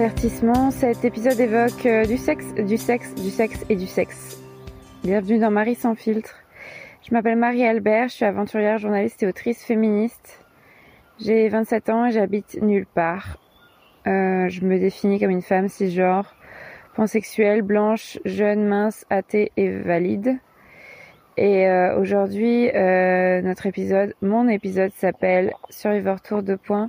Avertissement, cet épisode évoque euh, du sexe, du sexe, du sexe et du sexe. Bienvenue dans Marie sans filtre. Je m'appelle Marie Albert, je suis aventurière, journaliste et autrice féministe. J'ai 27 ans et j'habite nulle part. Euh, je me définis comme une femme cisgenre, pansexuelle, blanche, jeune, mince, athée et valide. Et euh, aujourd'hui, notre épisode, mon épisode s'appelle Survivor Tour de points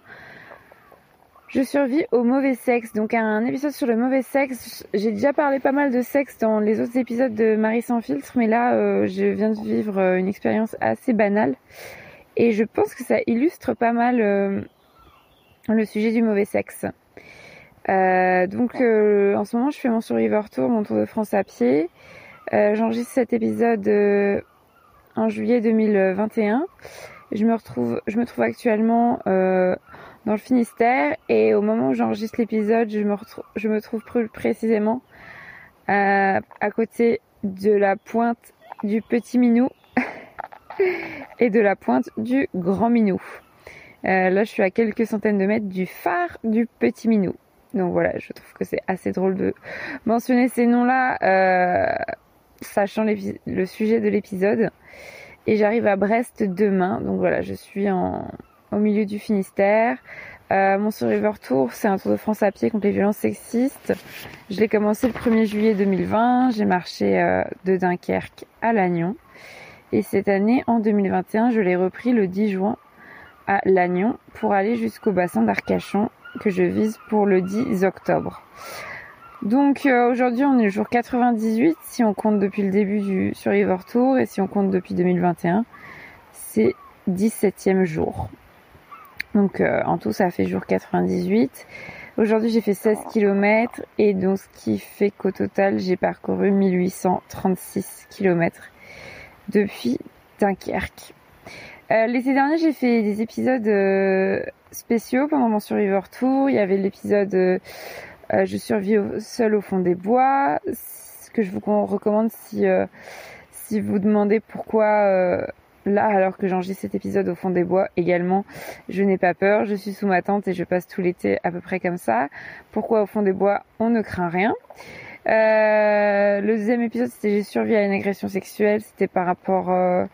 je survis au mauvais sexe. Donc un épisode sur le mauvais sexe. J'ai déjà parlé pas mal de sexe dans les autres épisodes de Marie sans filtre, mais là euh, je viens de vivre euh, une expérience assez banale. Et je pense que ça illustre pas mal euh, le sujet du mauvais sexe. donc en ce moment je fais mon Survivor Tour, mon Tour de France à pied. J'enregistre cet épisode en juillet 2021. Je me retrouve, je me trouve actuellement dans le Finistère et au moment où j'enregistre l'épisode, je me, je me trouve précisément euh, à côté de la pointe du petit minou et de la pointe du grand minou. Euh, là, je suis à quelques centaines de mètres du phare du petit minou. Donc voilà, je trouve que c'est assez drôle de mentionner ces noms-là, euh, sachant le sujet de l'épisode. Et j'arrive à Brest demain. Donc voilà, je suis en, au milieu du Finistère. Euh, mon Survivor Tour, c'est un tour de France à pied contre les violences sexistes. Je l'ai commencé le 1er juillet 2020. J'ai marché euh, de Dunkerque à Lannion. Et cette année, en 2021, je l'ai repris le 10 juin à Lannion pour aller jusqu'au bassin d'Arcachon que je vise pour le 10 octobre. Donc euh, aujourd'hui on est le jour 98 si on compte depuis le début du Survivor Tour et si on compte depuis 2021 c'est 17e jour. Donc euh, en tout, ça a fait jour 98. Aujourd'hui, j'ai fait 16 km et donc ce qui fait qu'au total, j'ai parcouru 1836 km depuis Dunkerque. Euh, l'été dernier, j'ai fait des épisodes euh, spéciaux pendant mon Survivor Tour. Il y avait l'épisode euh, Je survis seul au fond des bois, ce que je vous recommande si si vous demandez pourquoi là, alors que j'enregistre cet épisode au fond des bois également, je n'ai pas peur, je suis sous ma tente et je passe tout l'été à peu près comme ça. Pourquoi au fond des bois, on ne craint rien? Euh, Le deuxième épisode, c'était j'ai survécu à une agression sexuelle, c'était par rapport euh,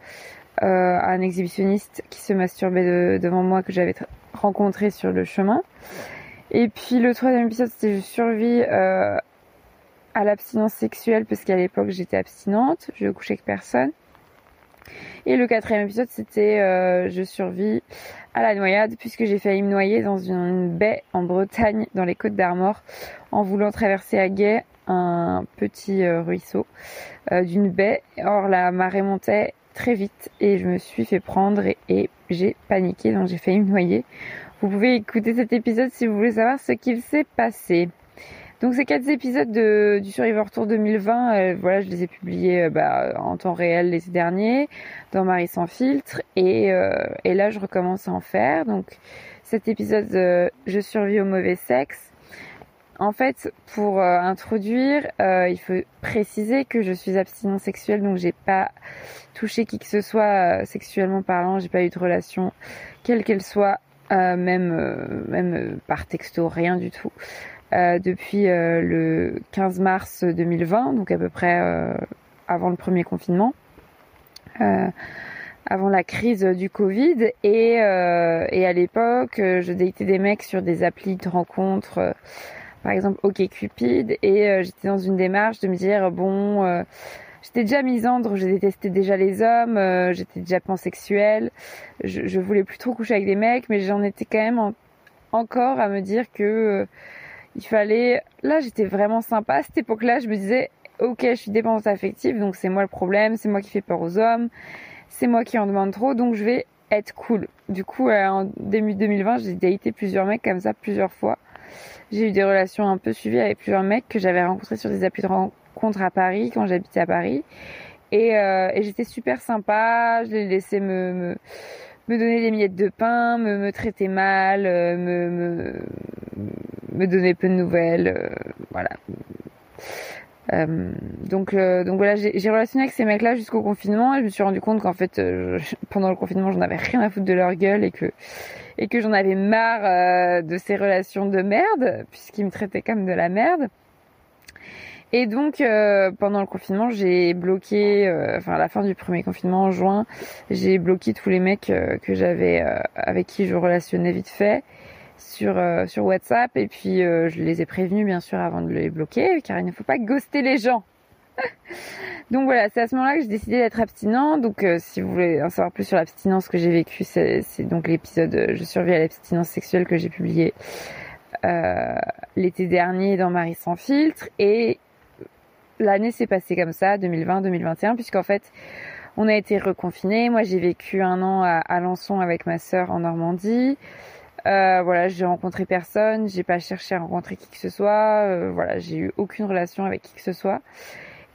euh, à un exhibitionniste qui se masturbait devant moi que j'avais rencontré sur le chemin. Et puis le troisième épisode, c'était je survis à l'abstinence sexuelle parce qu'à l'époque j'étais abstinente, je couchais avec personne. Et le quatrième épisode, c'était euh, je survis à la noyade puisque j'ai failli me noyer dans une baie en Bretagne, dans les Côtes d'Armor, en voulant traverser à guet un petit euh, ruisseau euh, d'une baie. Or la marée montait très vite et je me suis fait prendre et j'ai paniqué, donc j'ai failli me noyer. Vous pouvez écouter cet épisode si vous voulez savoir ce qu'il s'est passé. Donc ces quatre épisodes de, du Survivor Tour 2020, euh, voilà, je les ai publiés euh, bah, en temps réel l'été dernier dans Marie sans filtre et, euh, et là je recommence à en faire. Donc cet épisode Je survis au mauvais sexe. En fait, pour introduire, il faut préciser que je suis abstinent sexuel, donc j'ai pas touché qui que ce soit sexuellement parlant, j'ai pas eu de relation, quelle qu'elle soit, même même par texto, rien du tout. Euh, depuis euh, le 15 mars 2020, donc à peu près euh, avant le premier confinement, avant la crise du Covid. Et, et à l'époque, je datais des mecs sur des applis de rencontres, par exemple OkCupid, et j'étais dans une démarche de me dire, bon... J'étais déjà misandre, je détestais déjà les hommes, j'étais déjà pansexuelle, je, je voulais plus trop coucher avec des mecs, mais j'en étais quand même encore à me dire que il fallait, là j'étais vraiment sympa à cette époque-là, je me disais, ok, je suis dépendante affective, donc c'est moi le problème, c'est moi qui fais peur aux hommes, c'est moi qui en demande trop, donc je vais être cool. Du coup, euh, en début 2020, j'ai daté plusieurs mecs comme ça plusieurs fois. J'ai eu des relations un peu suivies avec plusieurs mecs que j'avais rencontrés sur des applis de rencontres à Paris quand j'habitais à Paris. Et, euh, j'étais super sympa, je les laissais me, me, me, donner des miettes de pain, me, me traiter mal, euh, me, me, donner peu de nouvelles, euh, voilà. Euh, donc, donc voilà, j'ai relationné avec ces mecs-là jusqu'au confinement et je me suis rendu compte qu'en fait, pendant le confinement, j'en avais rien à foutre de leur gueule et que et que j'en avais marre de ces relations de merde puisqu'ils me traitaient comme de la merde. Et donc pendant le confinement, j'ai bloqué, enfin à la fin du premier confinement en juin, j'ai bloqué tous les mecs que j'avais avec qui je relationnais vite fait sur euh, sur WhatsApp et puis euh, je les ai prévenus bien sûr avant de les bloquer car il ne faut pas ghoster les gens. donc voilà, c'est à ce moment-là que j'ai décidé d'être abstinent. Donc euh, si vous voulez en savoir plus sur l'abstinence que j'ai vécue, c'est donc l'épisode Je survis à l'abstinence sexuelle que j'ai publié l'été dernier dans Marie sans filtre et l'année s'est passée comme ça, 2020-2021, puisqu'en fait on a été reconfinés. Moi j'ai vécu un an à Alençon avec ma sœur en Normandie. Euh, voilà, j'ai rencontré personne, j'ai pas cherché à rencontrer qui que ce soit, euh, voilà, j'ai eu aucune relation avec qui que ce soit.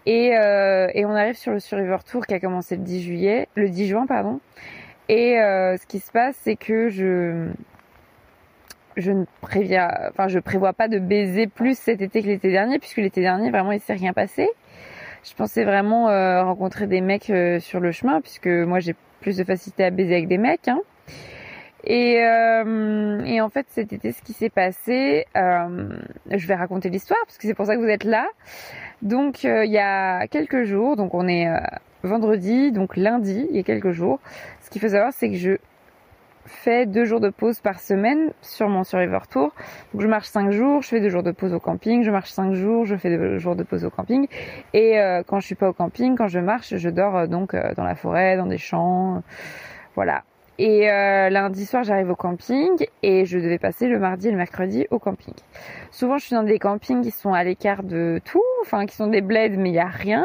Et, euh, et on arrive sur le Survivor Tour qui a commencé le 10 juillet, le 10 juin pardon. Et ce qui se passe, c'est que je je ne préviens, enfin je prévois pas de baiser plus cet été que l'été dernier, puisque l'été dernier vraiment il s'est rien passé. Je pensais vraiment rencontrer des mecs sur le chemin, puisque moi j'ai plus de facilité à baiser avec des mecs. Hein. Et, euh, et en fait, cet été, ce qui s'est passé, euh, je vais raconter l'histoire parce que c'est pour ça que vous êtes là. Donc, euh, il y a quelques jours, donc on est euh, vendredi, donc lundi, il y a quelques jours. Ce qu'il faut savoir, c'est que je fais deux jours de pause par semaine sur mon Survivor Tour. Donc, je marche cinq jours, je fais deux jours de pause au camping, je marche cinq jours, je fais deux jours de pause au camping. Et euh, quand je suis pas au camping, quand je marche, je dors donc dans la forêt, dans des champs. Voilà, et euh, lundi soir, j'arrive au camping et je devais passer le mardi et le mercredi au camping. Souvent, je suis dans des campings qui sont à l'écart de tout, enfin qui sont des bleds, mais il y a rien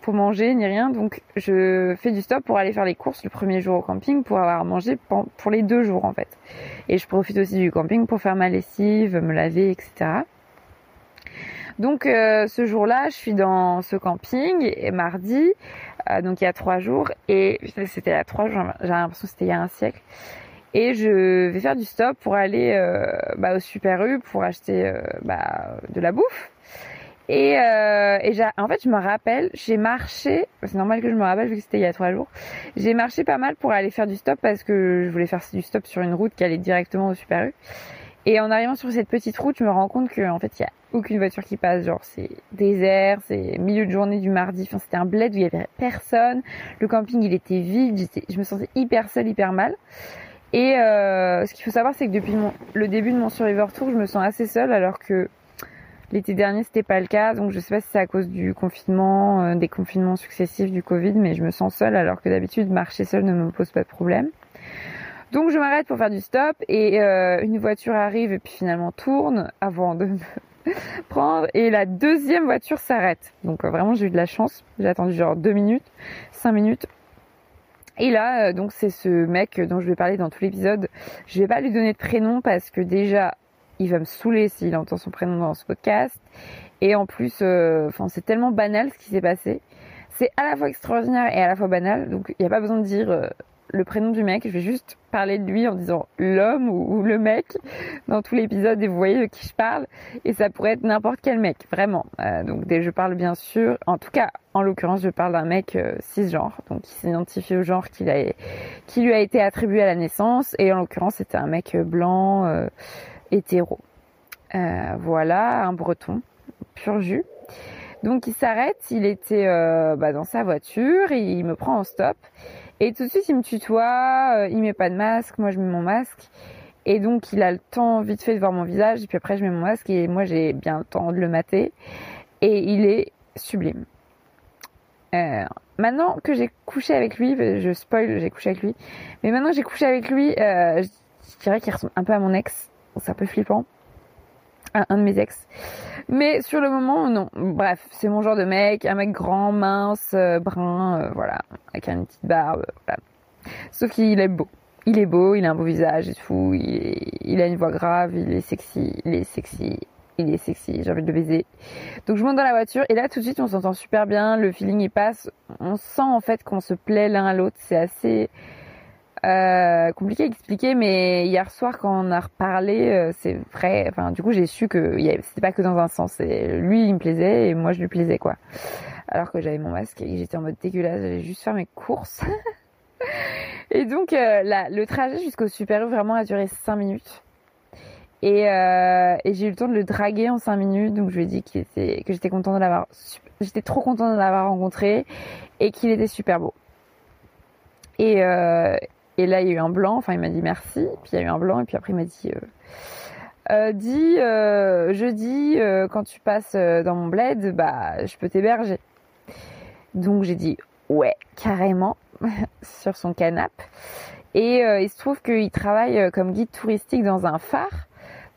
pour manger ni rien. Donc, je fais du stop pour aller faire les courses le premier jour au camping pour avoir mangé pour les deux jours en fait. Et je profite aussi du camping pour faire ma lessive, me laver, etc. Donc euh, ce jour-là, je suis dans ce camping et mardi, euh, donc il y a trois jours, et c'était il y a trois jours, j'ai l'impression que c'était il y a un siècle. Et je vais faire du stop pour aller euh, bah, au Super U pour acheter bah, de la bouffe. Et, et en fait, je me rappelle, j'ai marché, c'est normal que je me rappelle vu que c'était il y a trois jours, j'ai marché pas mal pour aller faire du stop parce que je voulais faire du stop sur une route qui allait directement au Super U. Et en arrivant sur cette petite route, je me rends compte qu'en fait, il y a aucune voiture qui passe. Genre, c'est désert, c'est milieu de journée du mardi. Enfin, c'était un bled où il y avait personne. Le camping, il était vide. je me sentais hyper seule, hyper mal. Et euh, ce qu'il faut savoir, c'est que depuis le début de mon Survivor Tour, je me sens assez seule, alors que l'été dernier, c'était pas le cas. Donc, je sais pas si c'est à cause du confinement, euh, des confinements successifs du Covid, mais je me sens seule, alors que d'habitude, marcher seule ne me pose pas de problème. Donc je m'arrête pour faire du stop et euh, une voiture arrive et puis finalement tourne avant de me prendre et la deuxième voiture s'arrête. Donc euh, vraiment j'ai eu de la chance. J'ai attendu genre deux minutes, cinq minutes. Et là, euh, donc c'est ce mec dont je vais parler dans tout l'épisode. Je vais pas lui donner de prénom parce que déjà, il va me saouler s'il entend son prénom dans ce podcast. Et en plus, enfin c'est tellement banal ce qui s'est passé. C'est à la fois extraordinaire et à la fois banal. Donc il n'y a pas besoin de dire le prénom du mec. Je vais juste parler de lui en disant l'homme ou, le mec dans tout l'épisode et vous voyez de qui je parle. Et ça pourrait être n'importe quel mec, vraiment. Euh, donc je parle bien sûr, en tout cas, en l'occurrence, je parle d'un mec euh, cisgenre, donc qui s'identifie au genre qui lui a été attribué à la naissance. Et en l'occurrence, c'était un mec blanc, euh, hétéro. Voilà, un breton, pur jus. Donc il s'arrête, il était bah, dans sa voiture, et il me prend en stop. Et tout de suite, il me tutoie, euh, il met pas de masque, moi je mets mon masque. Et donc, il a le temps vite fait de voir mon visage, et puis après, je mets mon masque, et moi, j'ai bien le temps de le mater. Et il est sublime. Euh, maintenant que j'ai couché avec lui, je spoil, j'ai couché avec lui, mais maintenant que j'ai couché avec lui, euh, je dirais qu'il ressemble un peu à mon ex. C'est un peu flippant un, de mes ex. Mais sur le moment, non. Bref, c'est mon genre de mec, un mec grand, mince, euh, brun, euh, voilà, avec une petite barbe, voilà. Sauf qu'il est beau. Il est beau, il a un beau visage et tout, il, a une voix grave, il est sexy, il est sexy, il est sexy, j'ai envie de le baiser. Donc je monte dans la voiture et là tout de suite on s'entend super bien, le feeling il passe, on sent en fait qu'on se plaît l'un à l'autre, c'est assez Euh, compliqué à expliquer, mais hier soir quand on a reparlé, euh, c'est vrai. Enfin, du coup, j'ai su que c'était pas que dans un sens. lui, il me plaisait et moi, je lui plaisais quoi. Alors que j'avais mon masque et j'étais en mode dégueulasse, j'allais juste faire mes courses. et donc, euh, le trajet jusqu'au Super vraiment a duré 5 minutes. Et, et j'ai eu le temps de le draguer en 5 minutes, donc je lui ai dit que j'étais contente de l'avoir, j'étais trop contente de l'avoir rencontré et qu'il était super beau. Et, et là, il y a eu un blanc. Enfin, il m'a dit merci. Puis il y a eu un blanc. Et puis après, il m'a dit, euh, euh dis, euh, jeudi, euh, quand tu passes dans mon bled, bah, je peux t'héberger. Donc j'ai dit, ouais, carrément, sur son canapé. Et il se trouve qu'il travaille comme guide touristique dans un phare.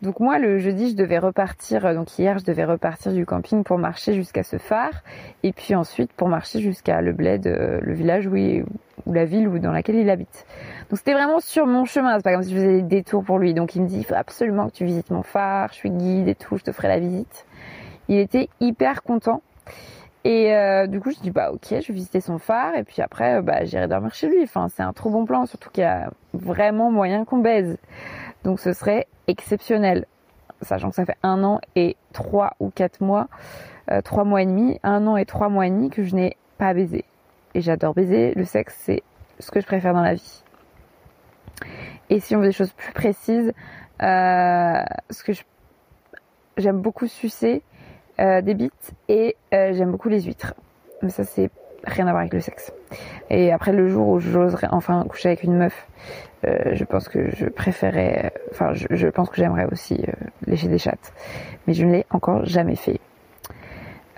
Donc moi le jeudi je devais repartir, donc hier je devais repartir du camping pour marcher jusqu'à ce phare et puis ensuite pour marcher jusqu'à le bled, le village où, il, ou la ville ou dans laquelle il habite. Donc c'était vraiment sur mon chemin, c'est pas comme si je faisais des détours pour lui. Donc il me dit il faut absolument que tu visites mon phare, je suis guide et tout, je te ferai la visite. Il était hyper content. Et euh, du coup, je dis bah ok, je vais visiter son phare et puis après, euh, bah j'irai dormir chez lui. Enfin, c'est un trop bon plan, surtout qu'il y a vraiment moyen qu'on baise. Donc ce serait exceptionnel, sachant que ça fait un an et trois ou quatre mois, euh, trois mois et demi, un an et trois mois et demi que je n'ai pas baisé et j'adore baiser. Le sexe, c'est ce que je préfère dans la vie. Et si on veut des choses plus précises, euh, ce que j'aime beaucoup sucer euh, des bites et j'aime beaucoup les huîtres. Mais ça, c'est rien à voir avec le sexe. Et après, le jour où j'oserais enfin coucher avec une meuf, je pense que je préférais, enfin, je, pense que j'aimerais aussi lécher des chattes. Mais je ne l'ai encore jamais fait.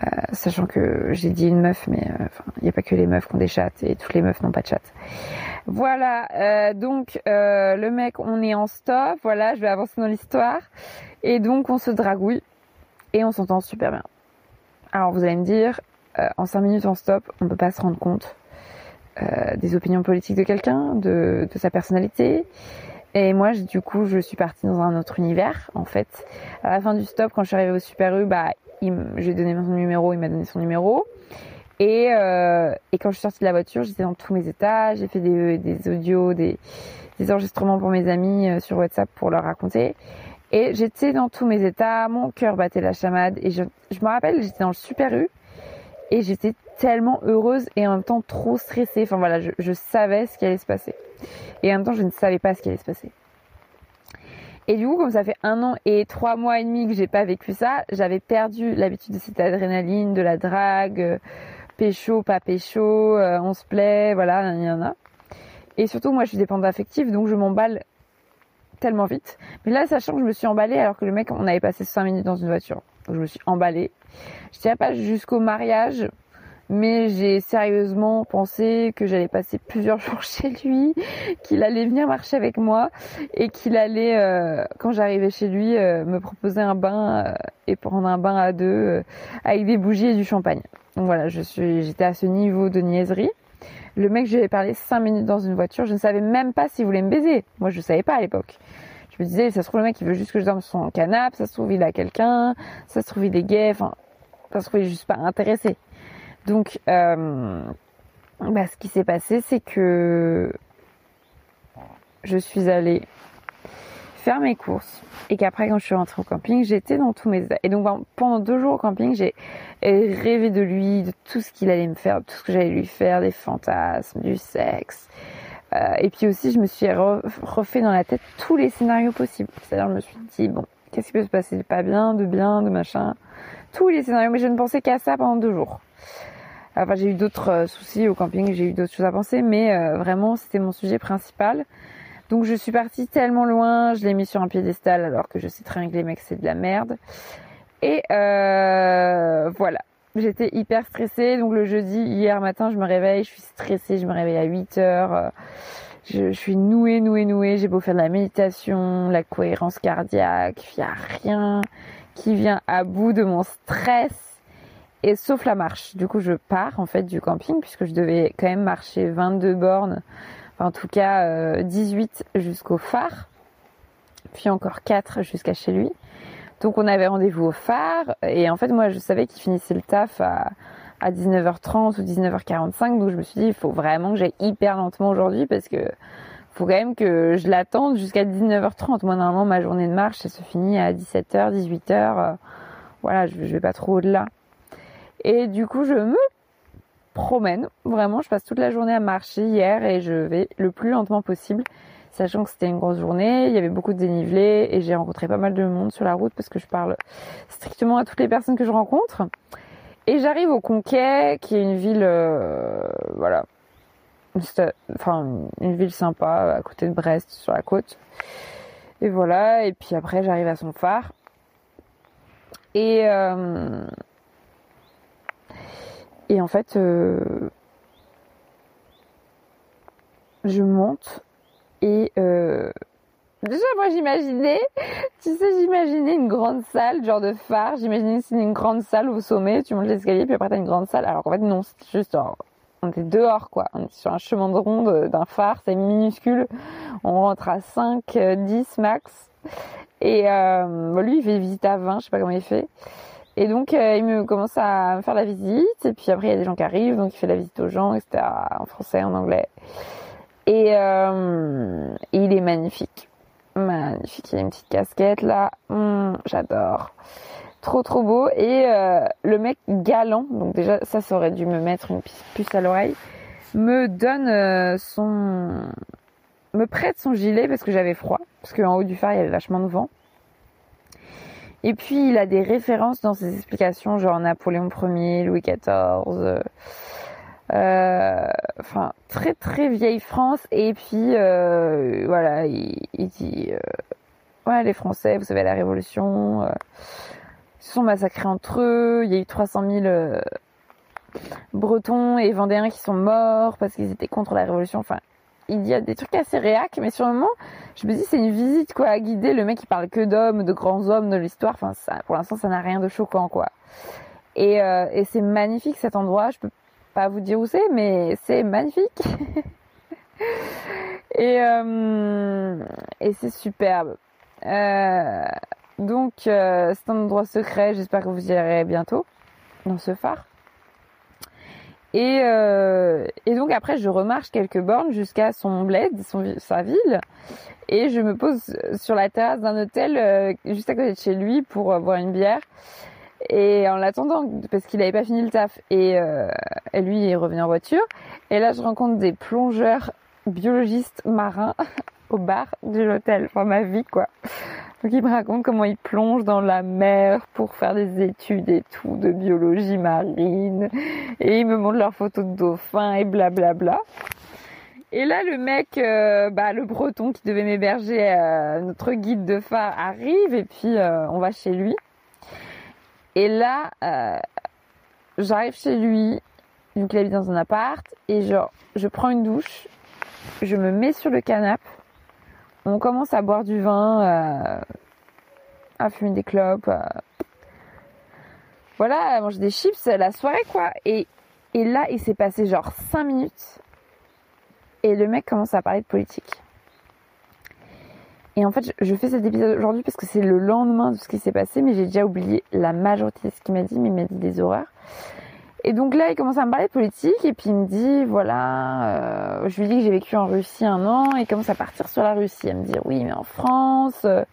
Euh, sachant que j'ai dit une meuf, mais euh, il n'y a pas que les meufs qui ont des chattes et toutes les meufs n'ont pas de chatte. Voilà, euh, donc le mec, on est en stop, voilà, je vais avancer dans l'histoire. Et donc on se dragouille et on s'entend super bien. Alors vous allez me dire, en 5 minutes en stop, on ne peut pas se rendre compte des opinions politiques de quelqu'un, de, de sa personnalité. Et moi, du coup, je suis partie dans un autre univers, en fait. À la fin du stop, quand je suis arrivée au Super U, bah, j'ai donné son numéro, il m'a donné son numéro. Et, euh, et, quand je suis sortie de la voiture, j'étais dans tous mes états, j'ai fait des, des audios, des, des, enregistrements pour mes amis euh, sur WhatsApp pour leur raconter. Et j'étais dans tous mes états, mon cœur battait la chamade. Et je, je me rappelle, j'étais dans le Super U et j'étais tellement heureuse et en même temps trop stressée. Enfin voilà, je, savais ce qui allait se passer. Et en même temps, je ne savais pas ce qui allait se passer. Et du coup, comme ça fait un an et trois mois et demi que j'ai pas vécu ça, j'avais perdu l'habitude de cette adrénaline, de la drague, euh, pécho, pas pécho, euh, on se plaît, voilà, il y en a. Et surtout, moi, je suis dépendante affective, donc je m'emballe tellement vite. Mais là, sachant que je me suis emballée alors que le mec, on avait passé cinq minutes dans une voiture. Donc je me suis emballée. Je tiens pas jusqu'au mariage, mais j'ai sérieusement pensé que j'allais passer plusieurs jours chez lui, qu'il allait venir marcher avec moi et qu'il allait, euh, quand j'arrivais chez lui, euh, me proposer un bain euh, et prendre un bain à deux avec des bougies et du champagne. Donc voilà, j'étais à ce niveau de niaiserie. Le mec, je lui ai parlé cinq minutes dans une voiture, je ne savais même pas s'il voulait me baiser. Moi, je ne savais pas à l'époque. Je me disais, ça se trouve le mec, il veut juste que je dorme sur son canapé, ça se trouve il a quelqu'un, ça se trouve il est gay, enfin, trouve il est juste pas intéressé. Donc, euh, bah, ce qui s'est passé, c'est que je suis allée faire mes courses et qu'après quand je suis rentrée au camping j'étais dans tous mes et donc pendant deux jours au camping j'ai rêvé de lui de tout ce qu'il allait me faire de tout ce que j'allais lui faire des fantasmes du sexe. Euh, et puis aussi je me suis refait dans la tête tous les scénarios possibles. C'est-à-dire je me suis dit bon qu'est-ce qui peut se passer de pas bien de bien de machin? Tous les scénarios mais je ne pensais qu'à ça pendant deux jours Enfin, j'ai eu d'autres euh, soucis au camping, j'ai eu d'autres choses à penser, mais euh, vraiment, c'était mon sujet principal. Donc, je suis partie tellement loin, je l'ai mis sur un piédestal alors que je sais très bien que les mecs, c'est de la merde. Et euh, voilà. J'étais hyper stressée. Donc, le jeudi, hier matin, je me réveille, je suis stressée, je me réveille à 8 heures. Je, je suis nouée, nouée, nouée. J'ai beau faire de la méditation, la cohérence cardiaque, il n'y a rien qui vient à bout de mon stress. Et sauf la marche. Du coup, je pars en fait du camping puisque je devais quand même marcher 22 bornes, en tout cas 18 euh, jusqu'au phare, puis encore 4 jusqu'à chez lui. Donc on avait rendez-vous au phare. Et en fait moi je savais qu'il finissait le taf à, à 19h30 ou 19h45 donc je me suis dit il faut vraiment que j'aille hyper lentement aujourd'hui parce que faut quand même que je l'attende jusqu'à 19h30. Moi, normalement, ma journée de marche, ça se finit à 17h, 18h. voilà, je, je vais pas trop au-delà. Et du coup, je me promène. Vraiment, je passe toute la journée à marcher hier et je vais le plus lentement possible, sachant que c'était une grosse journée, il y avait beaucoup de dénivelé et j'ai rencontré pas mal de monde sur la route parce que je parle strictement à toutes les personnes que je rencontre. Et j'arrive au Conquet, qui est une ville, euh, voilà, enfin une ville sympa à côté de Brest, sur la côte. Et voilà, et puis après j'arrive à son phare. Et euh, et en fait, euh, je monte et euh, déjà moi j'imaginais, tu sais, j'imaginais une grande salle, genre de phare. J'imaginais une grande salle au sommet, tu montes l'escalier puis après t'as une grande salle. Alors qu'en fait non, c'est juste genre, on était dehors quoi. On est sur un chemin de ronde d'un phare, c'est minuscule. On rentre à 5, 10 euh, max. Et euh, lui il fait visite à 20, je sais pas comment il fait. Et donc, euh, il me commence à me faire la visite. Et puis après, il y a des gens qui arrivent, donc il fait la visite aux gens, etc. En français, en anglais. Et, euh, il est magnifique. Magnifique. Il a une petite casquette là. Hum, j'adore. Trop trop beau. Et euh, le mec galant, donc déjà ça, ça aurait dû me mettre une puce à l'oreille, me donne euh, son... me prête son gilet parce que j'avais froid. Parce qu'en haut du phare, il y avait vachement de vent. Et puis il a des références dans ses explications, genre Napoléon Ier, Louis XIV, euh, enfin très très vieille France. Et puis voilà, il, dit euh, ouais les Français, vous savez la Révolution, se sont massacrés entre eux. Il y a eu 300 000 Bretons et Vendéens qui sont morts parce qu'ils étaient contre la Révolution. Enfin il y a des trucs assez réac, mais sur le moment, je me dis c'est une visite quoi à guider. Le mec il parle que d'hommes, de grands hommes de l'histoire. Enfin, pour l'instant, ça n'a rien de choquant quoi. Et, euh, et c'est magnifique cet endroit. Je peux pas vous dire où c'est, mais c'est magnifique. et euh, et c'est superbe. Euh, donc euh, c'est un endroit secret. J'espère que vous irez bientôt dans ce phare. Et, euh, et donc après, je remarche quelques bornes jusqu'à son bled, sa ville, et je me pose sur la terrasse d'un hôtel euh, juste à côté de chez lui pour euh, boire une bière. Et en l'attendant, parce qu'il n'avait pas fini le taf, et, euh, lui est revenu en voiture. Et là, je rencontre des plongeurs biologistes marins au bar de l'hôtel. Enfin, ma vie, quoi. Donc il me raconte comment il plonge dans la mer pour faire des études et tout de biologie marine. Et il me montre leurs photos de dauphins et blablabla. Bla bla. Et là le mec, euh, bah, le breton qui devait m'héberger, euh, notre guide de phare arrive et puis euh, on va chez lui. Et là, j'arrive chez lui, donc il habite dans un appart, et genre je prends une douche, je me mets sur le canapé on commence à boire du vin, euh, à fumer des clopes, euh, voilà, à manger des chips, la soirée quoi. Et, et là, il s'est passé genre 5 minutes et le mec commence à parler de politique. Et en fait, je fais cet épisode aujourd'hui parce que c'est le lendemain de ce qui s'est passé, mais j'ai déjà oublié la majorité de ce qu'il m'a dit, mais il m'a dit des horreurs. Et donc là, il commence à me parler de politique et puis il me dit, voilà, euh, je lui dis que j'ai vécu en Russie un an et il commence à partir sur la Russie, à me dire, oui, mais en France, euh,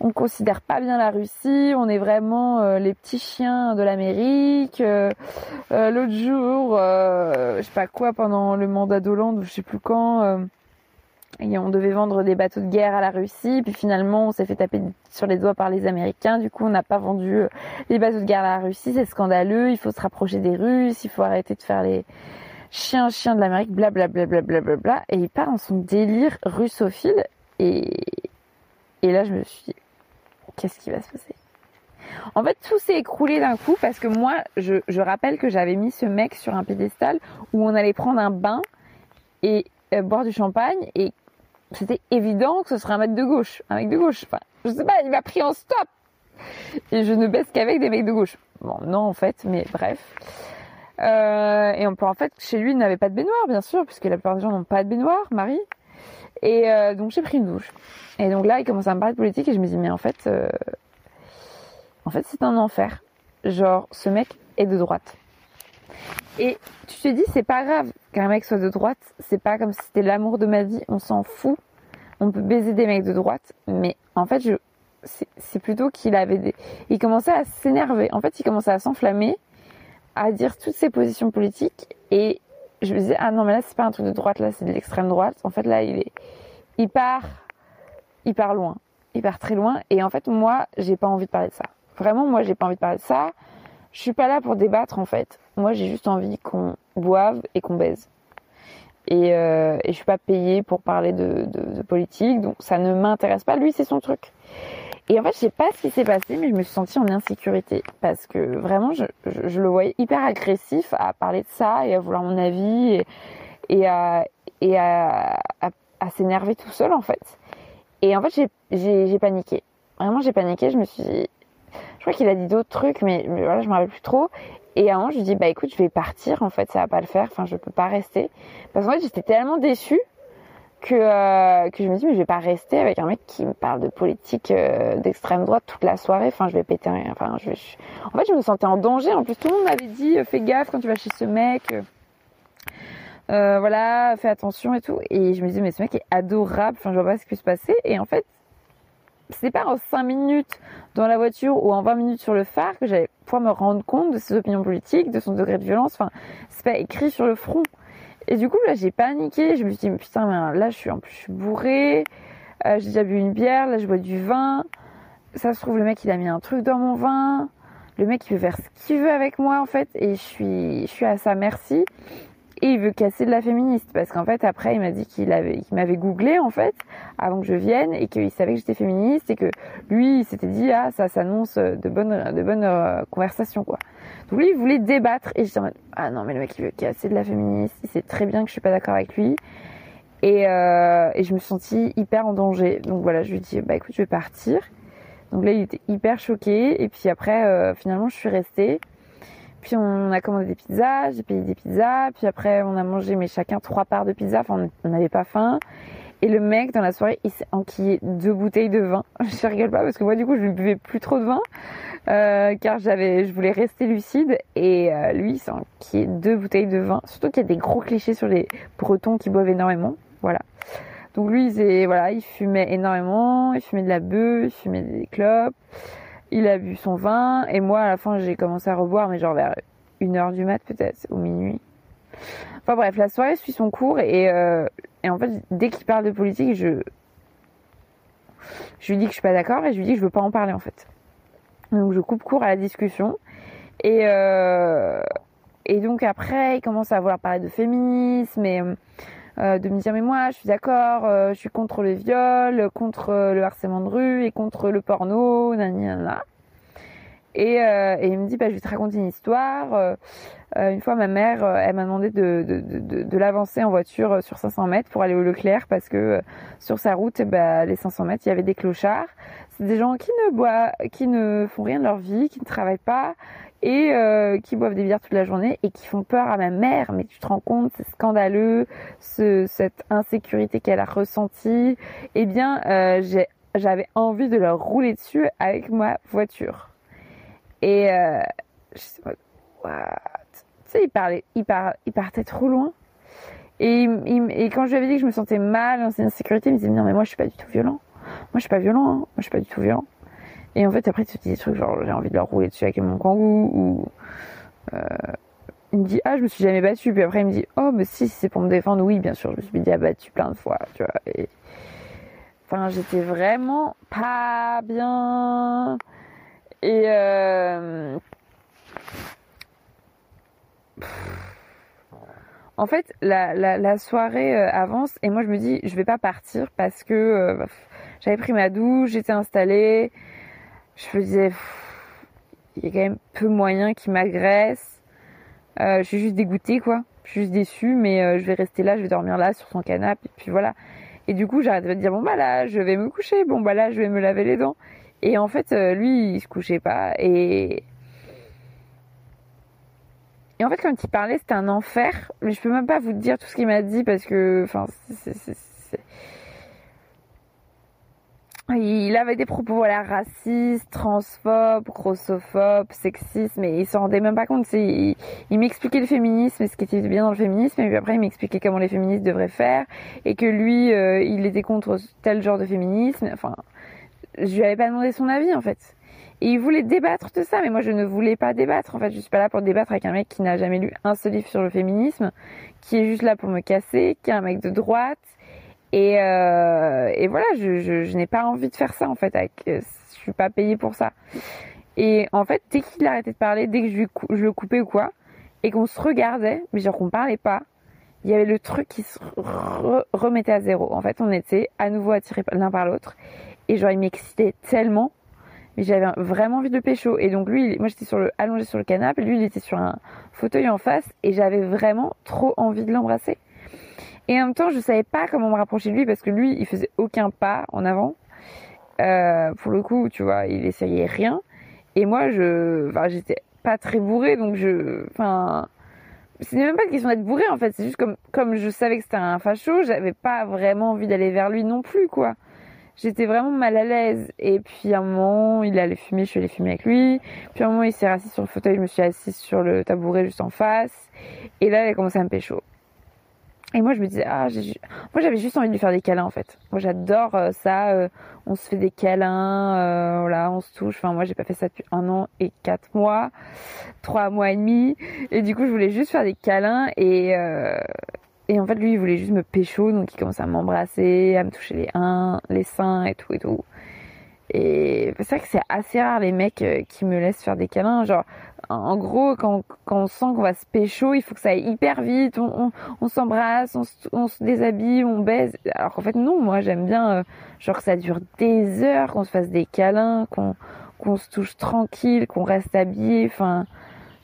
on considère pas bien la Russie, on est vraiment euh, les petits chiens de l'Amérique. Euh, l'autre jour, je sais pas quoi, pendant le mandat d'Hollande ou je sais plus quand et on devait vendre des bateaux de guerre à la Russie, puis finalement on s'est fait taper sur les doigts par les Américains. Du coup, on n'a pas vendu euh, les bateaux de guerre à la Russie, c'est scandaleux. Il faut se rapprocher des Russes, il faut arrêter de faire les chiens chiens de l'Amérique, blablabla, bla bla bla bla Et il part dans son délire russophile. Et et là, je me suis dit, qu'est-ce qui va se passer? En fait, tout s'est écroulé d'un coup parce que moi, je, je rappelle que j'avais mis ce mec sur un pédestal où on allait prendre un bain et euh, boire du champagne et c'était évident que ce serait un mec de gauche, un mec de gauche. Enfin, je sais pas, il m'a pris en stop. Et je ne baisse qu'avec des mecs de gauche. Bon, non en fait, mais bref. Euh, et on peut en fait, chez lui, il n'avait pas de baignoire, bien sûr, puisque la plupart des gens n'ont pas de baignoire, Marie. Et euh, donc j'ai pris une douche. Et donc là, il commence à me parler de politique et je me dis, mais en fait, euh, en fait, c'est un enfer. Genre, ce mec est de droite. Et tu te dis, c'est pas grave qu'un mec soit de droite, c'est pas comme si c'était l'amour de ma vie, on s'en fout. On peut baiser des mecs de droite, mais en fait, je, c'est plutôt qu'il avait des, il commençait à s'énerver. En fait, il commençait à s'enflammer, à dire toutes ses positions politiques, et je me disais, ah non, mais là, c'est pas un truc de droite, là, c'est de l'extrême droite. En fait, là, il est, il part, il part loin. Il part très loin, et en fait, moi, j'ai pas envie de parler de ça. Vraiment, moi, j'ai pas envie de parler de ça. Je suis pas là pour débattre, en fait. Moi, j'ai juste envie qu'on boive et qu'on baise. Et, euh, et je suis pas payée pour parler de, politique, donc ça ne m'intéresse pas. Lui, c'est son truc. Et en fait, je sais pas ce qui s'est passé, mais je me suis sentie en insécurité parce que vraiment, je, le voyais hyper agressif à parler de ça et à vouloir mon avis et, à, s'énerver tout seul en fait. Et en fait, j'ai paniqué. Vraiment, j'ai paniqué. Je me suis crois qu'il a dit d'autres trucs, mais, mais, voilà, je me rappelle plus trop. Et à je lui dis, bah écoute, je vais partir. En fait, ça va pas le faire. Enfin, je peux pas rester. Parce qu'en fait, j'étais tellement déçue que, euh, que je me dis, mais je vais pas rester avec un mec qui me parle de politique euh, d'extrême droite toute la soirée. Enfin, je vais péter un... Enfin, je. En fait, je me sentais en danger. En plus, tout le monde m'avait dit, fais gaffe quand tu vas chez ce mec. Euh, voilà, fais attention et tout. Et je me dis, mais ce mec est adorable. Enfin, je vois pas ce qui peut se passer. Et en fait, c'est pas en 5 minutes dans la voiture ou en 20 minutes sur le phare que j'allais pouvoir me rendre compte de ses opinions politiques, de son degré de violence. Enfin, c'est pas écrit sur le front. Et du coup, là, j'ai paniqué. Je me suis dit, putain, là, je suis en plus, je suis bourrée. Euh, j'ai déjà bu une bière. Là, je bois du vin. Ça se trouve, le mec, il a mis un truc dans mon vin. Le mec, il veut faire ce qu'il veut avec moi, en fait. Et je suis, je suis à sa merci. Et il veut casser de la féministe. Parce qu'en fait, après, il m'a dit qu'il avait, qu'il m'avait googlé, en fait, avant que je vienne. Et qu'il savait que j'étais féministe. Et que lui, il s'était dit, ah, ça s'annonce de bonnes, de bonnes euh, conversations, quoi. Donc lui, il voulait débattre. Et j'étais en mode, ah non, mais le mec, il veut casser de la féministe. Il sait très bien que je suis pas d'accord avec lui. Et, euh, je me sentis hyper en danger. Donc voilà, je lui dit, bah écoute, je vais partir. Donc là, il était hyper choqué. Et puis après, euh, finalement, je suis restée. Puis on a commandé des pizzas, j'ai payé des pizzas. Puis après, on a mangé, mais chacun trois parts de pizza. Enfin, on n'avait pas faim. Et le mec, dans la soirée, il s'est enquillé deux bouteilles de vin. Je rigole pas parce que moi, du coup, je ne buvais plus trop de vin. Euh, car j'avais, je voulais rester lucide. Et euh, lui, il s'est enquillé deux bouteilles de vin. Surtout qu'il y a des gros clichés sur les Bretons qui boivent énormément. Voilà. Donc lui, il, voilà, il fumait énormément. Il fumait de la bœuf, il fumait des clopes. Il a bu son vin. Et moi, à la fin, j'ai commencé à reboire, mais genre vers une heure du mat peut-être, ou minuit. Enfin bref, la soirée suit son cours et, euh, et en fait, dès qu'il parle de politique, je, je lui dis que je suis pas d'accord et je lui dis que je veux pas en parler en fait. Donc je coupe court à la discussion et euh, et donc après, il commence à vouloir parler de féminisme et euh, de me dire mais moi je suis d'accord, euh, je suis contre le viol, contre le harcèlement de rue et contre le porno, nanana. Et, euh, et il me dit, bah, je vais te raconter une histoire. Euh, une fois, ma mère, euh, elle m'a demandé de, de, de, de l'avancer en voiture sur 500 mètres pour aller au Leclerc parce que sur sa route, bah, les 500 mètres, il y avait des clochards. C'est des gens qui ne boivent, qui ne font rien de leur vie, qui ne travaillent pas et euh, qui boivent des bières toute la journée et qui font peur à ma mère. Mais tu te rends compte, c'est scandaleux, ce, cette insécurité qu'elle a ressentie. Eh bien, euh, j'avais envie de leur rouler dessus avec ma voiture. Et euh, je sais pas, what? Tu sais, il il, il partait trop loin. Et, il, quand je lui avais dit que je me sentais mal, en insécurité, il me disait non mais moi je suis pas du tout violent. Moi je suis pas violent, hein. moi je suis pas du tout violent. Et en fait après tu te dis des trucs genre j'ai envie de leur rouler dessus avec mon kangou ou euh, il me dit ah je me suis jamais battu puis après il me dit oh mais si c'est pour me défendre oui bien sûr je me suis déjà battu plein de fois tu vois enfin j'étais vraiment pas bien et euh... en fait, la, soirée euh, avance et moi je me dis je vais pas partir parce que euh, j'avais pris ma douche, j'étais installée. Je me disais il y a quand même peu moyen qu'il m'agresse. Je suis juste dégoûtée quoi. Je suis juste déçue mais je vais rester là, je vais dormir là sur son canapé et puis voilà. Et du coup j'arrête de dire bon bah là je vais me coucher, bon bah là je vais me laver les dents. Et en fait, euh, lui, il se couchait pas. Et et en fait, quand il parlait, c'était un enfer. Mais je peux même pas vous dire tout ce qu'il m'a dit parce que, enfin, il avait des propos voilà racistes, transphobes, grossophobes, sexistes, mais il s'en rendait même pas compte. Il, il m'expliquait le féminisme et ce qui était bien dans le féminisme, et puis après il m'expliquait comment les féministes devraient faire et que lui, euh, il était contre tel genre de féminisme. Enfin, je lui avais pas demandé son avis en fait. Et il voulait débattre de ça, mais moi je ne voulais pas débattre. En fait, je suis pas là pour débattre avec un mec qui n'a jamais lu un seul livre sur le féminisme, qui est juste là pour me casser, qui est un mec de droite et, euh, voilà, je, n'ai pas envie de faire ça en fait. Avec, euh, je suis pas payée pour ça. Et en fait, dès qu'il arrêtait de parler, dès que je, je le coupais ou quoi, et qu'on se regardait, mais genre qu'on parlait pas, il y avait le truc qui se remettait à zéro. En fait, on était à nouveau attirés l'un par l'autre. Et genre, il m'excitait tellement. Mais j'avais vraiment envie de pécho. Et donc lui, moi j'étais sur le, allongé sur le canapé, lui il était sur un fauteuil en face et j'avais vraiment trop envie de l'embrasser. Et en même temps, je savais pas comment me rapprocher de lui parce que lui, il faisait aucun pas en avant. Euh, pour le coup, tu vois, il essayait rien. Et moi, je, enfin, j'étais pas très bourrée, donc je, enfin, c'est même pas une question d'être bourrée en fait. C'est juste comme, comme je savais que c'était un facho, j'avais pas vraiment envie d'aller vers lui non plus, quoi. J'étais vraiment mal à l'aise. Et puis un moment, il allait fumer, je suis allée fumer avec lui. Puis un moment, il s'est assis sur le fauteuil, je me suis assise sur le tabouret juste en face. Et là, il a commencé à me pécho. Et moi, je me disais, ah, moi, j'avais juste envie de lui faire des câlins, en fait. Moi, j'adore euh, ça. Euh, on se fait des câlins, euh, voilà, on se touche. Enfin, moi, j'ai pas fait ça depuis un an et quatre mois, trois mois et demi. Et du coup, je voulais juste faire des câlins. Et, et en fait, lui, il voulait juste me pécho. Donc, il commençait à m'embrasser, à me toucher les, uns, les seins et tout et tout. Et c'est vrai que c'est assez rare les mecs qui me laissent faire des câlins. Genre, en gros, quand, quand on sent qu'on va se pécho, il faut que ça aille hyper vite. On, on, s'embrasse, on, on, se déshabille, on baise. Alors qu'en fait, non, moi j'aime bien, euh, genre que ça dure des heures, qu'on se fasse des câlins, qu'on qu'on se touche tranquille, qu'on reste habillé, enfin,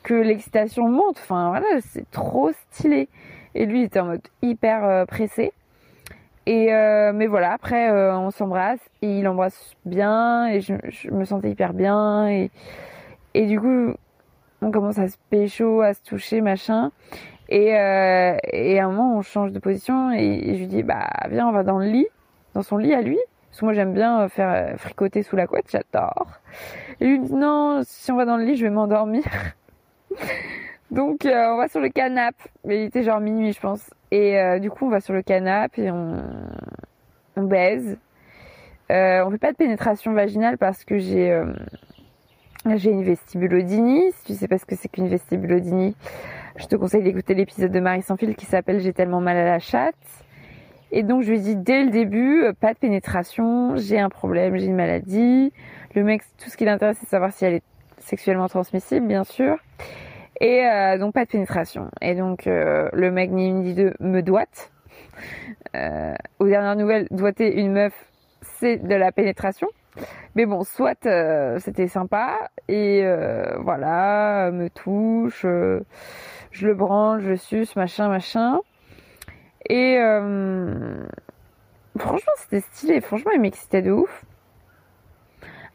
que l'excitation monte. Enfin, voilà, c'est trop stylé. Et lui, il était en mode hyper euh, pressé. Et euh, mais voilà, après, on s'embrasse et il embrasse bien et je, me sentais hyper bien et et du coup on commence à se pécho, à se toucher, machin. Et, euh, et à un moment, on change de position et, je lui dis, bah, viens, on va dans le lit, dans son lit à lui. Parce que moi, j'aime bien euh, faire euh, fricoter sous la couette, j'adore. Et lui dit, non, si on va dans le lit, je vais m'endormir. Donc, on va sur le canapé. Mais il était genre minuit, je pense. Et du coup, on va sur le canapé et on, on baise. on fait pas de pénétration vaginale parce que j'ai j'ai une vestibulodynie. Si tu sais pas ce que c'est qu'une vestibulodynie, je te conseille d'écouter l'épisode de Marie sans fil qui s'appelle J'ai tellement mal à la chatte. Et donc je lui dis dès le début, euh, pas de pénétration, j'ai un problème, j'ai une maladie. Le mec, tout ce qui l'intéresse, c'est de savoir si elle est sexuellement transmissible, bien sûr. Et euh, donc pas de pénétration. Et donc euh, le mec ni une ni deux me doite. aux dernières nouvelles, doiter une meuf, c'est de la pénétration. Mais bon, soit euh, c'était sympa et euh, voilà, me touche, euh, je le branle, je suce, machin, machin. Et franchement, c'était stylé. Franchement, il m'excitait de ouf.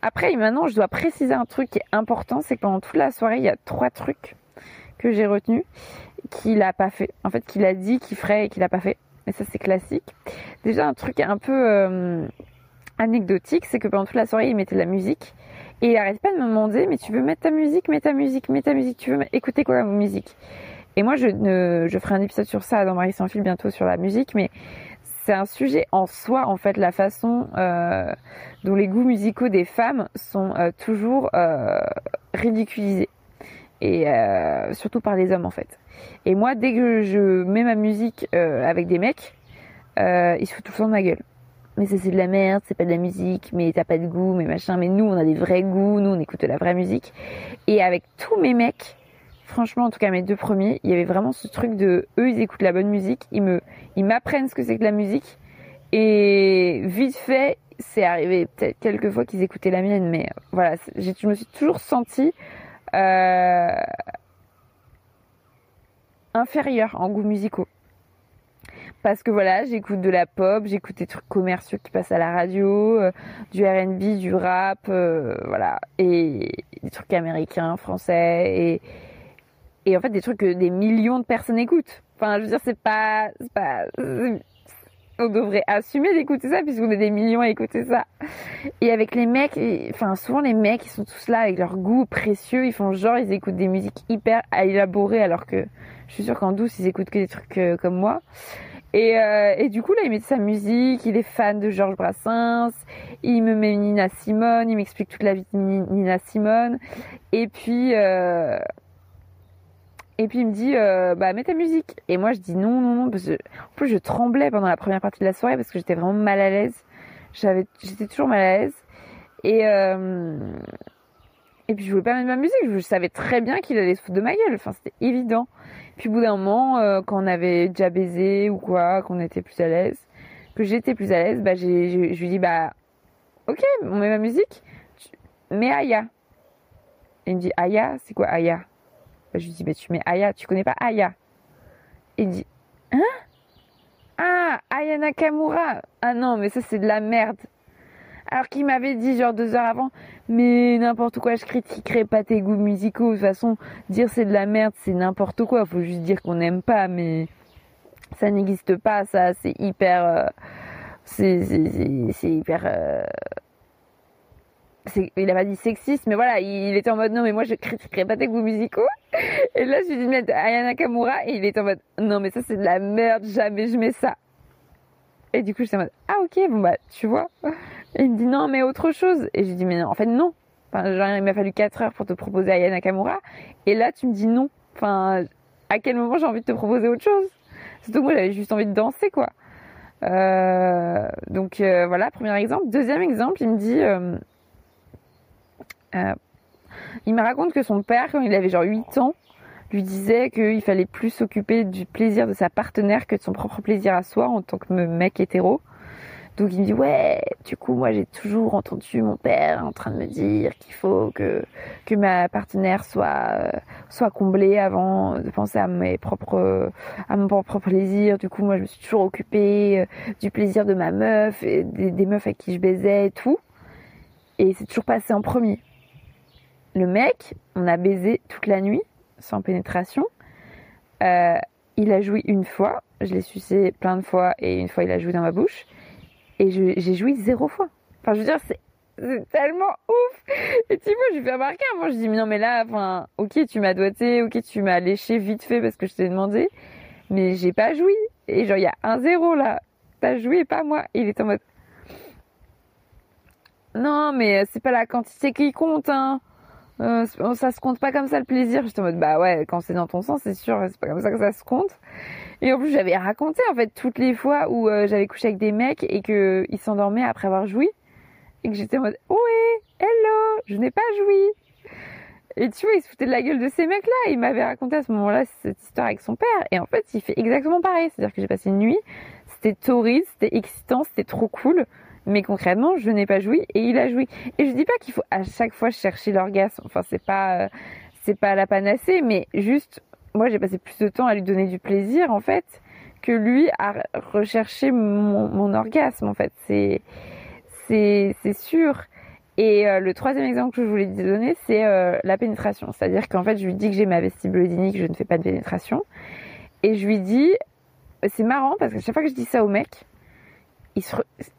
Après, maintenant, je dois préciser un truc qui est important, c'est que pendant toute la soirée, il y a trois trucs que j'ai retenus qu'il a pas fait. En fait, qu'il a dit qu'il ferait et qu'il a pas fait. Et ça, c'est classique. Déjà, un truc un peu anecdotique, c'est que pendant toute la soirée, il mettait de la musique. Et il arrête pas de me demander, mais tu veux mettre ta musique, mets ta musique, mets ta musique, tu veux écouter quoi comme musique Et moi, je, ne, je ferai un épisode sur ça dans Marie sans fil bientôt sur la musique, mais c'est un sujet en soi, en fait, la façon euh, dont les goûts musicaux des femmes sont euh, toujours euh, ridiculisés. Et euh, surtout par les hommes, en fait. Et moi, dès que je mets ma musique avec des mecs, ils se foutent tout le temps de ma gueule mais ça c'est de la merde, c'est pas de la musique, mais t'as pas de goût, mais machin. Mais nous, on a des vrais goûts, nous, on écoute de la vraie musique. Et avec tous mes mecs, franchement, en tout cas mes deux premiers, il y avait vraiment ce truc de, eux, ils écoutent la bonne musique, ils me, ils m'apprennent ce que c'est que la musique. Et vite fait, c'est arrivé peut-être quelques fois qu'ils écoutaient la mienne, mais voilà, je me suis toujours sentie euh, inférieure en goûts musicaux parce que voilà, j'écoute de la pop, j'écoute des trucs commerciaux qui passent à la radio, euh, du R&B, du rap, euh, voilà, et des trucs américains, français, et, en fait des trucs que des millions de personnes écoutent. Enfin, je veux dire, pas, c'est pas, on devrait assumer d'écouter ça puisqu'on est des millions à écouter ça. Et avec les mecs, enfin souvent les mecs ils sont tous là avec leur goût précieux, ils font genre ils écoutent des musiques hyper élaborées alors que je suis sûre qu'en douce ils écoutent que des trucs euh, comme moi. Et, euh, et, du coup là il met sa musique, il est fan de Georges Brassens, il me met Nina Simone, il m'explique toute la vie de Nina Simone. Et puis euh, et puis il me dit, euh, bah mets ta musique. Et moi je dis non, non, non, parce que en plus je tremblais pendant la première partie de la soirée parce que j'étais vraiment mal à l'aise. J'avais, j'étais toujours mal à l'aise. Et euh, et puis je voulais pas mettre ma musique. Je savais très bien qu'il allait se foutre de ma gueule. Enfin c'était évident. Puis au bout d'un moment, euh, quand on avait déjà baisé ou quoi, qu'on était plus à l'aise, que j'étais plus à l'aise, bah j'ai, je, lui dis bah ok, on met ma musique, mets Aya. Et il me dit Aya, c'est quoi Aya? Je lui dis, mais tu mets Aya, tu connais pas Aya? Il dit, hein? Ah, Aya Nakamura Ah non, mais ça c'est de la merde. Alors qu'il m'avait dit genre deux heures avant, mais n'importe quoi, je critiquerai pas tes goûts musicaux. De toute façon, dire c'est de la merde, c'est n'importe quoi. Faut juste dire qu'on n'aime pas, mais ça n'existe pas. Ça, c'est hyper, euh, c'est hyper. Euh, il a pas dit sexiste, mais voilà, il, était en mode non, mais moi je critiquerai pas tes goûts musicaux. Et là, je lui dis mettre Ayana Kamura et il est en mode non, mais ça c'est de la merde, jamais je mets ça. Et du coup, je suis en mode ah ok, bon bah tu vois. Et il me dit non, mais autre chose. Et je lui dis mais non, en fait non. Enfin, genre, il m'a fallu 4 heures pour te proposer Ayana Kamura. Et là, tu me dis non. Enfin, à quel moment j'ai envie de te proposer autre chose? Surtout que moi, j'avais juste envie de danser quoi. Euh, donc euh, voilà, premier exemple. Deuxième exemple, il me dit. Euh, il me raconte que son père, quand il avait genre 8 ans, lui disait qu'il fallait plus s'occuper du plaisir de sa partenaire que de son propre plaisir à soi en tant que mec hétéro. Donc il me dit ouais, du coup moi j'ai toujours entendu mon père en train de me dire qu'il faut que que ma partenaire soit euh, soit comblée avant de penser à mes propres à mon propre plaisir. Du coup moi je me suis toujours occupée euh, du plaisir de ma meuf et des, des meufs avec qui je baisais et tout. Et c'est toujours passé en premier le mec, on a baisé toute la nuit, sans pénétration. Euh, il a joui une fois, je l'ai sucé plein de fois et une fois il a joué dans ma bouche. Et j'ai joui zéro fois. Enfin, je veux dire, c'est tellement ouf. Et vois, je lui fais remarquer. Moi, je dis, mais non, mais là, enfin, ok, tu m'as doigté, ok, tu m'as léché vite fait parce que je t'ai demandé, mais j'ai pas joui. Et genre, il y a un zéro là. T'as joué et pas moi. il est en mode, non, mais c'est pas la quantité qui compte, hein. Euh, ça se compte pas comme ça le plaisir. J'étais en mode bah ouais, quand c'est dans ton sens, c'est sûr, c'est pas comme ça que ça se compte. Et en plus, j'avais raconté en fait toutes les fois où euh, j'avais couché avec des mecs et que ils s'endormaient après avoir joui et que j'étais en mode ouais, hello, je n'ai pas joui. Et tu vois, il se foutait de la gueule de ces mecs-là. Il m'avait raconté à ce moment-là cette histoire avec son père. Et en fait, il fait exactement pareil. C'est-à-dire que j'ai passé une nuit, c'était torride, c'était excitant, c'était trop cool mais concrètement, je n'ai pas joui et il a joui. Et je dis pas qu'il faut à chaque fois chercher l'orgasme. Enfin, c'est pas, euh, c'est pas la panacée, mais juste, moi, j'ai passé plus de temps à lui donner du plaisir, en fait, que lui à rechercher mon, orgasme, en fait. C'est, c'est, c'est sûr. Et euh, le troisième exemple que je voulais donner, c'est euh, la pénétration. C'est-à-dire qu'en fait, je lui dis que j'ai ma vestibulodynie, que je ne fais pas de pénétration. Et je lui dis, c'est marrant parce que chaque fois que je dis ça au mec, il se,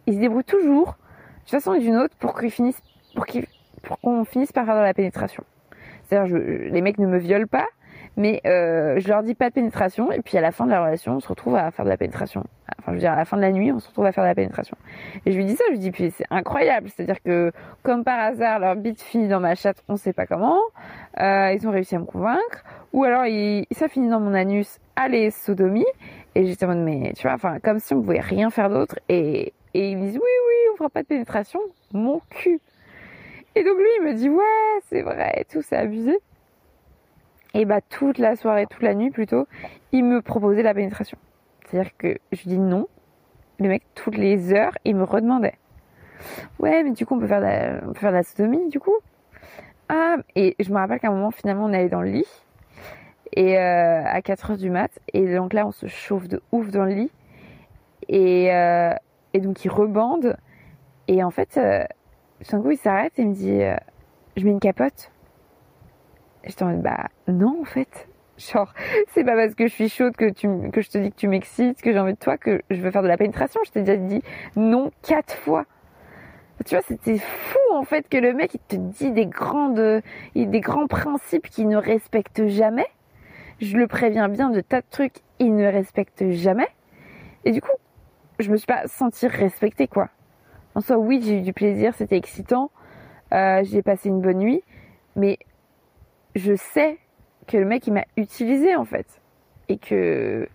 il se débrouille toujours, d'une façon ou d'une autre, pour qu'ils finissent, pour qu'on finisse par faire de la pénétration. C'est-à-dire, les mecs ne me violent pas, mais euh, je leur dis pas de pénétration, et puis à la fin de la relation, on se retrouve à faire de la pénétration. Enfin, je veux dire, à la fin de la nuit, on se retrouve à faire de la pénétration. Et je lui dis ça, je lui dis, puis c'est incroyable. C'est-à-dire que, comme par hasard, leur bite finit dans ma chatte, on sait pas comment. Euh, ils ont réussi à me convaincre. Ou alors, ça finit dans mon anus, allez, sodomie. Et j'étais en mode, mais tu vois, enfin, comme si on pouvait rien faire d'autre. Et, et ils me disent, oui, oui, on fera pas de pénétration. Mon cul. Et donc lui, il me dit, ouais, c'est vrai, tout, c'est abusé. Et bah, toute la soirée, toute la nuit plutôt, il me proposait la pénétration. C'est-à-dire que je dis non. Le mec, toutes les heures, il me redemandait. Ouais, mais du coup, on peut faire de la, on peut faire de sodomie, du coup? Ah, et je me rappelle qu'à un moment, finalement, on allait dans le lit et euh, à 4 heures du mat. Et donc là, on se chauffe de ouf dans le lit. Et, euh, et donc, il rebande. Et en fait, euh, d'un coup, il s'arrête et me dit Je mets une capote. J'étais en mode Bah, non, en fait. Genre, c'est pas parce que je suis chaude que, tu, que je te dis que tu m'excites, que j'ai envie de toi, que je veux faire de la pénétration. Je t'ai déjà dit non quatre fois. Tu vois, c'était fou en fait que le mec il te dit des grandes, des grands principes qu'il ne respecte jamais. Je le préviens bien de tas de trucs, il ne respecte jamais. Et du coup, je me suis pas sentie respectée quoi. En soi, oui, j'ai eu du plaisir, c'était excitant, euh, j'ai passé une bonne nuit, mais je sais que le mec il m'a utilisé en fait. Et que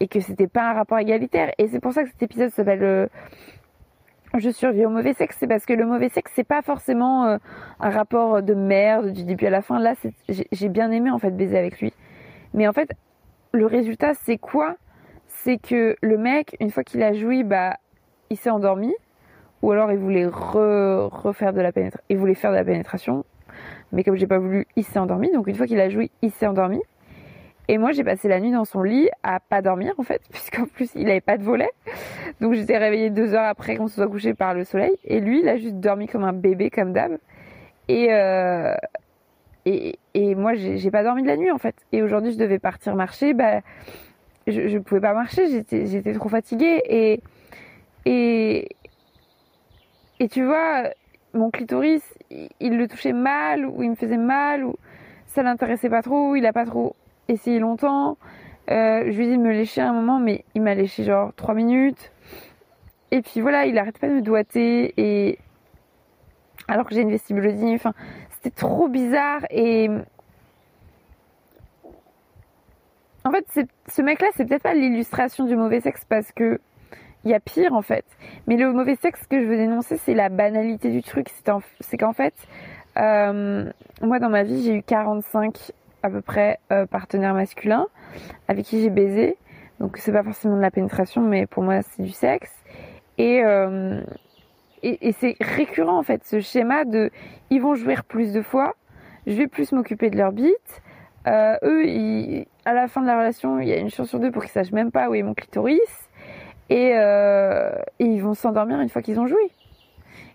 et que c'était pas un rapport égalitaire. Et c'est pour ça que cet épisode s'appelle euh, je survis au mauvais sexe. C'est parce que le mauvais sexe c'est pas forcément euh, un rapport de merde du début à la fin. Là j'ai bien aimé en fait baiser avec lui mais en fait le résultat c'est quoi? C'est que le mec une fois qu'il a joui bah il s'est endormi ou alors il voulait refaire de la pénétration il voulait faire de la pénétration mais comme j'ai pas voulu, il s'est endormi. Donc une fois qu'il a joué, il s'est endormi. Et moi, j'ai passé la nuit dans son lit à pas dormir en fait, puisqu'en plus il avait pas de volet. Donc j'étais réveillée deux heures après qu'on se soit couché par le soleil. Et lui, il a juste dormi comme un bébé, comme d'hab. Et, euh, et, et moi, j'ai pas dormi de la nuit en fait. Et aujourd'hui, je devais partir marcher. Bah, je, je pouvais pas marcher, j'étais trop fatiguée. Et, et, et tu vois, mon clitoris, il le touchait mal ou il me faisait mal ou ça l'intéressait pas trop, il a pas trop essayé longtemps. Euh, je lui ai dit de me lécher un moment, mais il m'a léché genre 3 minutes. Et puis voilà, il arrête pas de me doiter et alors que j'ai une vestibulodynie, enfin, c'était trop bizarre et en fait, ce mec-là, c'est peut-être pas l'illustration du mauvais sexe parce que il y a pire en fait. Mais le mauvais sexe que je veux dénoncer, c'est la banalité du truc. C'est qu'en fait, euh, moi dans ma vie, j'ai eu 45 à peu près euh, partenaires masculins avec qui j'ai baisé. Donc c'est pas forcément de la pénétration, mais pour moi c'est du sexe. Et, euh, et, c'est récurrent en fait ce schéma de ils vont jouer plus de fois, je vais plus m'occuper de leur bite. eux, ils, à la fin de la relation, il y a une chance sur deux pour qu'ils sachent même pas où est mon clitoris. Euh, et, ils vont s'endormir une fois qu'ils ont joué.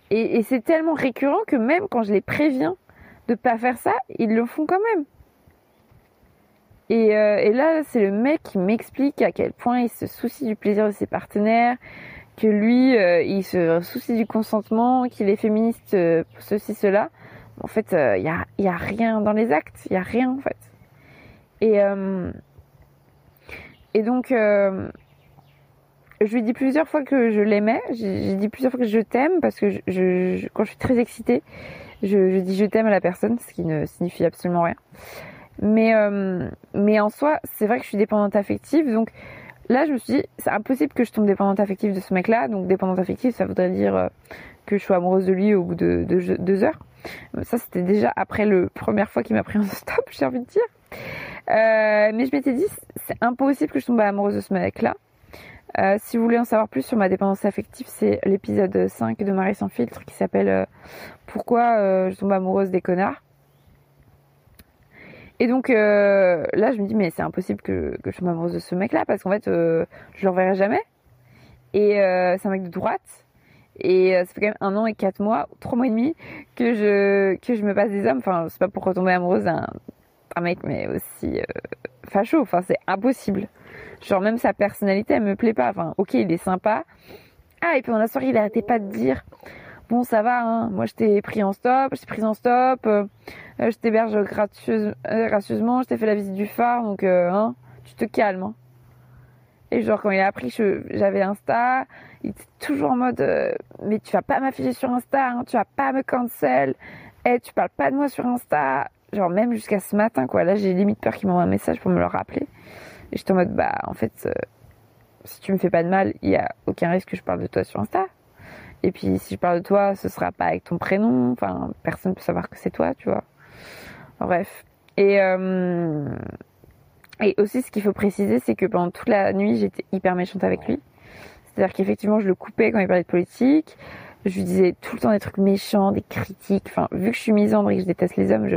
Et, c'est tellement récurrent que même quand je les préviens de pas faire ça, ils le font quand même. Et, euh, là, c'est le mec qui m'explique à quel point il se soucie du plaisir de ses partenaires, que lui, euh, il se soucie du consentement, qu'il est féministe, ceci, cela. En fait, il n'y a, y a rien dans les actes, il n'y a rien en fait. Et, et donc, je lui dis plusieurs fois que je l'aimais. J'ai dit plusieurs fois que je t'aime parce que je, quand je suis très excitée, je, dis je t'aime à la personne, ce qui ne signifie absolument rien. Mais, euh, mais en soi, c'est vrai que je suis dépendante affective. Donc là, je me suis dit, c'est impossible que je tombe dépendante affective de ce mec-là. Donc dépendante affective, ça voudrait dire euh, que je sois amoureuse de lui au bout de, deux heures. Ça, c'était déjà après la première fois qu'il m'a pris en stop, j'ai envie de dire. Euh, mais je m'étais dit, c'est impossible que je tombe amoureuse de ce mec-là. Euh, si vous voulez en savoir plus sur ma dépendance affective, c'est l'épisode 5 de Marie sans filtre qui s'appelle euh, Pourquoi je tombe amoureuse des connards. Et donc là, je me dis, mais c'est impossible que, que, je amoureuse de ce mec-là parce qu'en fait, je le reverrai jamais. Et c'est un mec de droite. Et ça fait quand même un an et quatre mois, trois mois et demi que je, que je me passe des hommes. Enfin, c'est pas pour retomber amoureuse d'un mec, mais aussi facho. Enfin, c'est impossible. Genre même sa personnalité, elle me plaît pas. Enfin, ok, il est sympa. Ah, et puis pendant la soirée, il arrêtait pas de dire Bon, ça va, hein, moi je t'ai pris en stop, je t'ai pris en stop, euh, euh, je t'héberge euh, gracieusement, je t'ai fait la visite du phare, donc hein, tu te calmes. Hein. Et genre quand il a appris que j'avais Insta, il était toujours en mode mais tu vas pas m'afficher sur Insta, hein, tu vas pas me cancel, eh tu parles pas de moi sur Insta, genre même jusqu'à ce matin quoi. Là j'ai limite peur qu'il m'envoie un message pour me le rappeler. Et j'étais en mode, bah, en fait, euh, si tu me fais pas de mal, il y a aucun risque que je parle de toi sur Insta. Et puis, si je parle de toi, ce sera pas avec ton prénom. Enfin, personne peut savoir que c'est toi, tu vois. bref. Et, euh, et aussi, ce qu'il faut préciser, c'est que pendant toute la nuit, j'étais hyper méchante avec lui. C'est-à-dire qu'effectivement, je le coupais quand il parlait de politique. Je lui disais tout le temps des trucs méchants, des critiques. Enfin, vu que je suis misandre et que je déteste les hommes,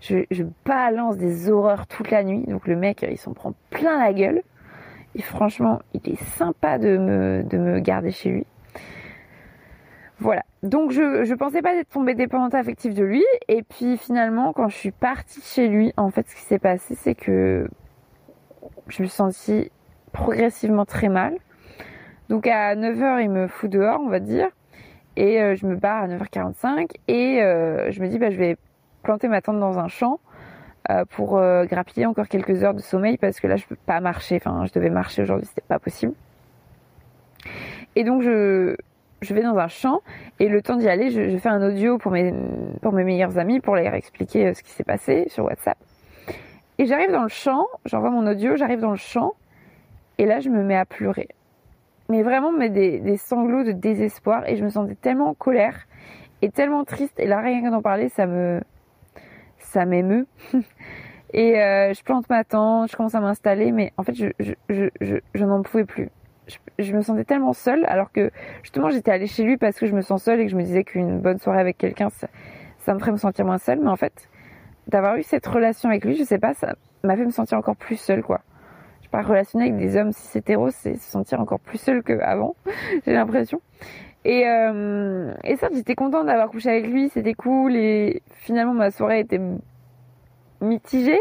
je, je, balance des horreurs toute la nuit. Donc le mec, il s'en prend plein la gueule. Et franchement, il est sympa de me, de me garder chez lui. Voilà. Donc je, je pensais pas être tombée dépendante affective de lui. Et puis finalement, quand je suis partie chez lui, en fait, ce qui s'est passé, c'est que je me suis sentie progressivement très mal. Donc à 9h, il me fout dehors, on va dire. Et euh, je me barre à 9h45 et euh, je me dis bah je vais planter ma tente dans un champ euh, pour grappiller encore quelques heures de sommeil parce que là je peux pas marcher. Enfin, je devais marcher aujourd'hui, c'était pas possible. Et donc je je vais dans un champ et le temps d'y aller, je, fais un audio pour mes pour mes meilleurs amis pour leur expliquer ce qui s'est passé sur WhatsApp. Et j'arrive dans le champ, j'envoie mon audio, j'arrive dans le champ et là je me mets à pleurer. Mais vraiment mais des, sanglots de désespoir et je me sentais tellement en colère et tellement triste. Et là rien qu'en d'en parler ça me ça m'émeut. Et euh, je plante ma tente je commence à m'installer mais en fait je je je, je n'en pouvais plus je, je, me sentais tellement seule alors que justement j'étais allée chez lui parce que je me sens seule et que je me disais qu'une bonne soirée avec quelqu'un ça, me ferait me sentir moins seule mais en fait d'avoir eu cette relation avec lui je sais pas ça m'a fait me sentir encore plus seule quoi pas relationner avec des hommes cis hétéros, c'est se sentir encore plus seul qu'avant, j'ai l'impression. Et, euh, ça, j'étais contente d'avoir couché avec lui, c'était cool. Et finalement, ma soirée était mitigée.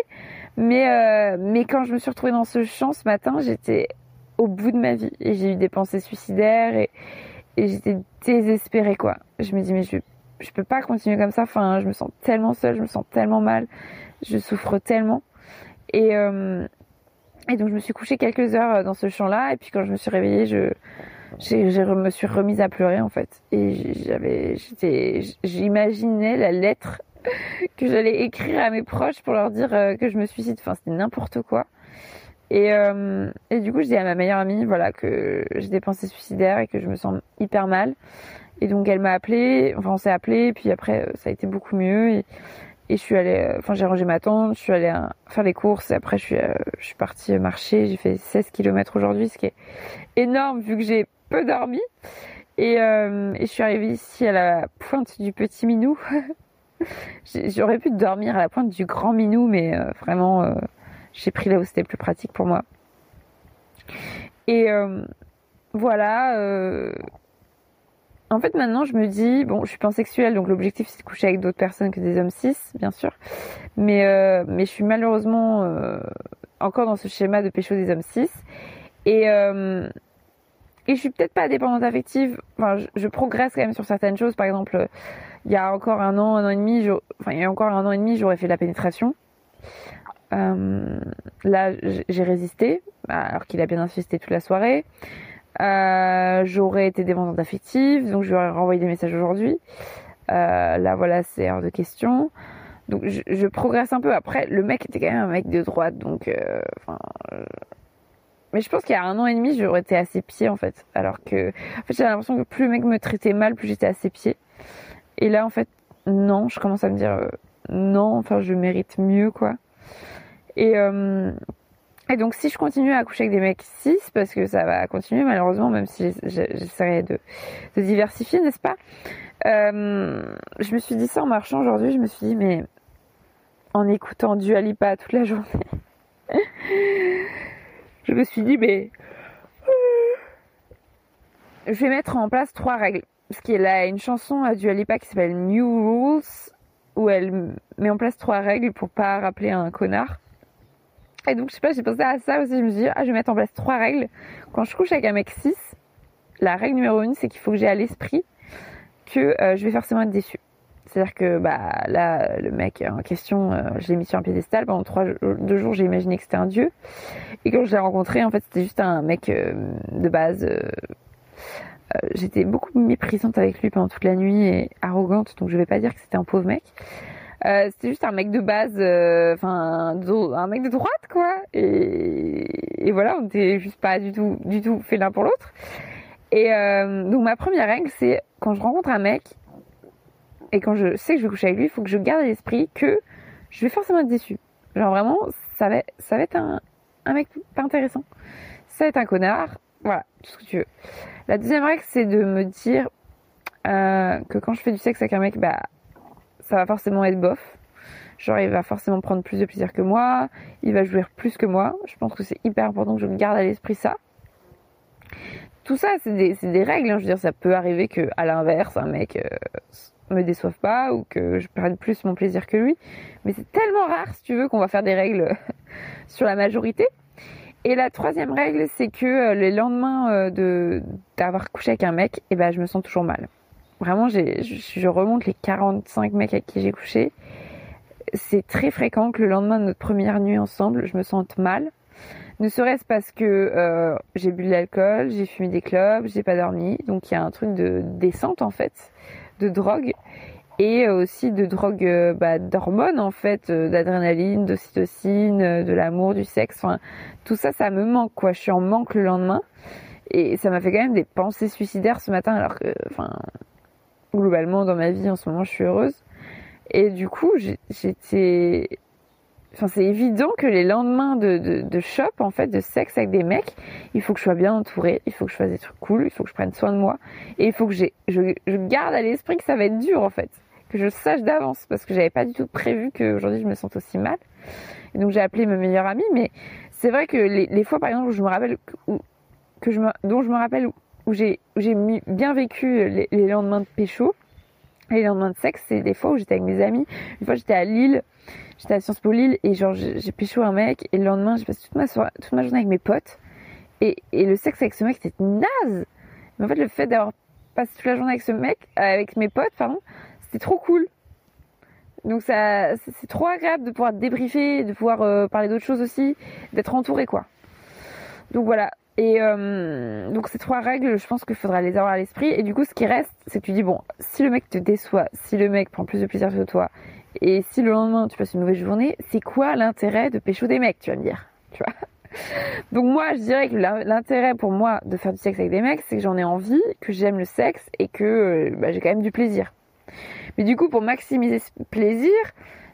Mais, euh, mais quand je me suis retrouvée dans ce champ ce matin, j'étais au bout de ma vie. Et j'ai eu des pensées suicidaires et, j'étais désespérée, quoi. Je me dis, mais je, je peux pas continuer comme ça. Enfin, je me sens tellement seule, je me sens tellement mal, je souffre tellement. Et, euh, et donc je me suis couchée quelques heures euh, dans ce champ-là et puis quand je me suis réveillée, je je me suis remise à pleurer en fait et j'avais j'étais j'imaginais la lettre que j'allais écrire à mes proches pour leur dire euh, que je me suicide. Enfin c'était n'importe quoi. Et euh, du coup je dis à ma meilleure amie voilà que j'ai des pensées suicidaires et que je me sens hyper mal. Et donc elle m'a appelé, enfin on s'est appelé, puis après ça a été beaucoup mieux. Et, je suis allée, euh, enfin j'ai rangé ma tente, je suis allée euh, faire les courses et après je suis, euh, je suis partie marcher. J'ai fait 16 km aujourd'hui, ce qui est énorme vu que j'ai peu dormi. Et, euh, et, je suis arrivée ici à la pointe du petit minou. J'aurais pu dormir à la pointe du grand minou, mais euh, vraiment euh, j'ai pris là où c'était plus pratique pour moi. Et voilà en fait, maintenant, je me dis, bon, je suis pansexuelle, donc l'objectif c'est de coucher avec d'autres personnes que des hommes cis, bien sûr. Mais, euh, mais je suis malheureusement euh, encore dans ce schéma de pécho des hommes cis. Et, euh, et je suis peut-être pas dépendante affective. Enfin, je, je, progresse quand même sur certaines choses. Par exemple, il y a encore un an, un an et demi, enfin, il y a encore un an et demi, j'aurais fait de la pénétration. Euh, là, j'ai résisté, alors qu'il a bien insisté toute la soirée. Euh, j'aurais été dépendante affective, donc je lui aurais renvoyé des messages aujourd'hui. Euh, là, voilà, c'est hors de question. Donc, je, je, progresse un peu. Après, le mec était quand même un mec de droite, donc, euh, enfin. mais je pense qu'il y a un an et demi, j'aurais été à ses pieds, en fait. Alors que, en fait, j'ai l'impression que plus le mec me traitait mal, plus j'étais à ses pieds. Et là, en fait, non, je commence à me dire, euh, non, enfin, je mérite mieux, quoi. Et, euh, et donc si je continue à coucher avec des mecs cis, parce que ça va continuer malheureusement, même si j'essaierai de, diversifier, n'est-ce pas euh, Je me suis dit ça en marchant aujourd'hui, je me suis dit mais en écoutant du Alipa toute la journée, je me suis dit mais je vais mettre en place trois règles. Parce qu'elle a une chanson à du Alipa qui s'appelle New Rules, où elle met en place trois règles pour pas rappeler un connard. Et donc, je sais pas, j'ai pensé à ça aussi. Je me suis dit, ah, je vais mettre en place trois règles. Quand je couche avec un mec 6, la règle numéro une, c'est qu'il faut que j'ai à l'esprit que euh, je vais forcément être déçue. C'est-à-dire que bah là, le mec en question, euh, je l'ai mis sur un piédestal pendant trois deux jours, j'ai imaginé que c'était un dieu. Et quand je l'ai rencontré, en fait, c'était juste un mec euh, de base. J'étais beaucoup méprisante avec lui pendant toute la nuit et arrogante, donc je vais pas dire que c'était un pauvre mec. Euh, c'était juste un mec de base, euh, enfin un mec de droite quoi. Et, voilà, on était juste pas du tout, du tout fait l'un pour l'autre. Et euh, donc ma première règle, c'est quand je rencontre un mec et quand je sais que je vais coucher avec lui, il faut que je garde à l'esprit que je vais forcément être déçue. Genre vraiment, ça va, ça va être un, un mec pas intéressant. Ça va être un connard. Voilà, tout ce que tu veux. La deuxième règle, c'est de me dire que quand je fais du sexe avec un mec, bah ça va forcément être bof. Genre, il va forcément prendre plus de plaisir que moi, il va jouir plus que moi. Je pense que c'est hyper important que je garde à l'esprit ça. tout ça, c'est des, règles. Hein. Je veux dire, ça peut arriver que, à l'inverse, un mec euh, me déçoive pas ou que je prenne plus mon plaisir que lui. Mais c'est tellement rare, si tu veux, qu'on va faire des règles sur la majorité. Et la troisième règle, c'est que euh, les lendemains euh, d'avoir couché avec un mec, eh ben, je me sens toujours mal. Vraiment, j'ai, je remonte les 45 mecs avec qui j'ai couché. C'est très fréquent que le lendemain de notre première nuit ensemble, je me sente mal. Ne serait-ce parce que euh, j'ai bu de l'alcool, j'ai fumé des clopes, j'ai pas dormi. Donc il y a un truc de descente en fait, de drogue et aussi de drogue euh, bah, d'hormones en fait, euh, d'adrénaline, d'ocytocine, euh, de l'amour, du sexe. Enfin, tout ça, ça me manque quoi. Je suis en manque le lendemain et ça m'a fait quand même des pensées suicidaires ce matin alors que, enfin, globalement dans ma vie en ce moment, je suis heureuse. Et du coup, j'étais Enfin, c'est évident que les lendemains de, de, shop, en fait, de sexe avec des mecs, il faut que je sois bien entourée, il faut que je fasse des trucs cool, il faut que je prenne soin de moi, et il faut que je, garde à l'esprit que ça va être dur, en fait que je sache d'avance parce que j'avais pas du tout prévu qu'aujourd'hui je me sente aussi mal. Et donc j'ai appelé ma meilleure amie, mais c'est vrai que les, fois par exemple où je me rappelle que je me, dont je me rappelle où j'ai j'ai bien vécu les, lendemains de pécho, les lendemains de sexe, c'est des fois où j'étais avec mes amis. Une fois j'étais à Lille, j'étais à Sciences Po Lille et genre j'ai pécho un mec et le lendemain j'ai passé toute ma journée avec mes potes et, le sexe avec ce mec c'était naze. Mais en fait le fait d'avoir passé toute la journée avec ce mec, avec mes potes pardon, c'est trop cool. Donc ça, c'est trop agréable de pouvoir débriefer, de pouvoir euh, parler d'autres choses aussi, d'être entouré quoi. Donc voilà. Et euh, donc ces trois règles, je pense qu'il faudra les avoir à l'esprit. Et du coup, ce qui reste, c'est que tu dis bon, si le mec te déçoit, si le mec prend plus de plaisir que toi, et si le lendemain tu passes une mauvaise journée, c'est quoi l'intérêt de pécho des mecs, tu vas me dire, tu vois? Donc moi, je dirais que l'intérêt pour moi de faire du sexe avec des mecs, c'est que j'en ai envie, que j'aime le sexe et que euh, bah, j'ai quand même du plaisir. Mais du coup, pour maximiser ce plaisir,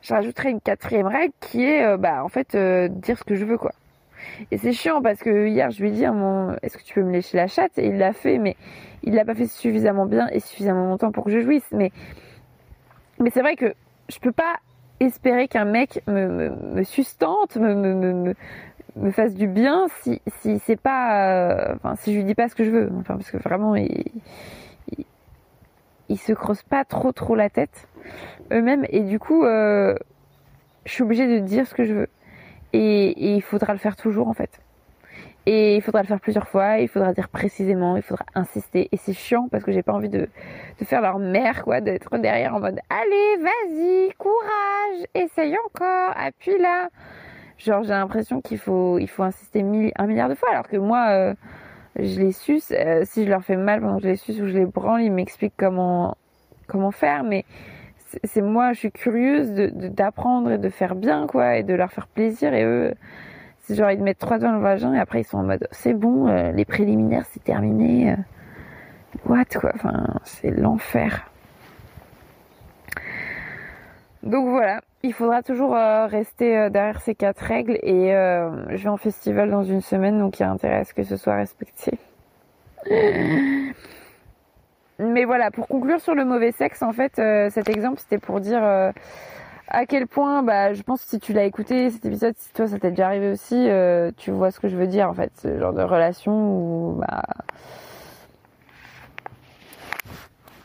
je rajouterais une quatrième règle qui est, euh, bah, en fait, euh, dire ce que je veux, quoi. Et c'est chiant parce que hier, je lui ai dit, mon, est-ce que tu peux me lécher la chatte? Et il l'a fait, mais il l'a pas fait suffisamment bien et suffisamment longtemps pour que je jouisse. Mais, mais c'est vrai que je peux pas espérer qu'un mec me, me, sustente, me, me, me, fasse du bien si, si c'est pas, euh, enfin, si je lui dis pas ce que je veux. Enfin, parce que vraiment, il, ils se creusent pas trop trop la tête eux-mêmes et du coup euh, je suis obligée de dire ce que je veux et, il faudra le faire toujours en fait et il faudra le faire plusieurs fois il faudra dire précisément il faudra insister et c'est chiant parce que j'ai pas envie de, de faire leur mère quoi d'être derrière en mode allez vas-y courage essaye encore appuie là genre j'ai l'impression qu'il faut il faut insister un milliard de fois alors que moi euh, je les suce. Euh, si je leur fais mal pendant que je les suce ou je les branle, ils m'expliquent comment comment faire. Mais c'est moi, je suis curieuse d'apprendre et de faire bien quoi et de leur faire plaisir. Et eux, c'est genre ils te mettent trois doigts dans le vagin et après ils sont en mode c'est bon, euh, les préliminaires c'est terminé. Euh. what quoi, enfin c'est l'enfer. Donc voilà, il faudra toujours euh, rester derrière ces quatre règles et je vais en festival dans une semaine donc il y a intérêt à ce que ce soit respecté. Mais voilà, pour conclure sur le mauvais sexe, en fait, cet exemple c'était pour dire à quel point, bah, je pense que si tu l'as écouté cet épisode, si toi ça t'est déjà arrivé aussi, tu vois ce que je veux dire en fait, ce genre de relation où bah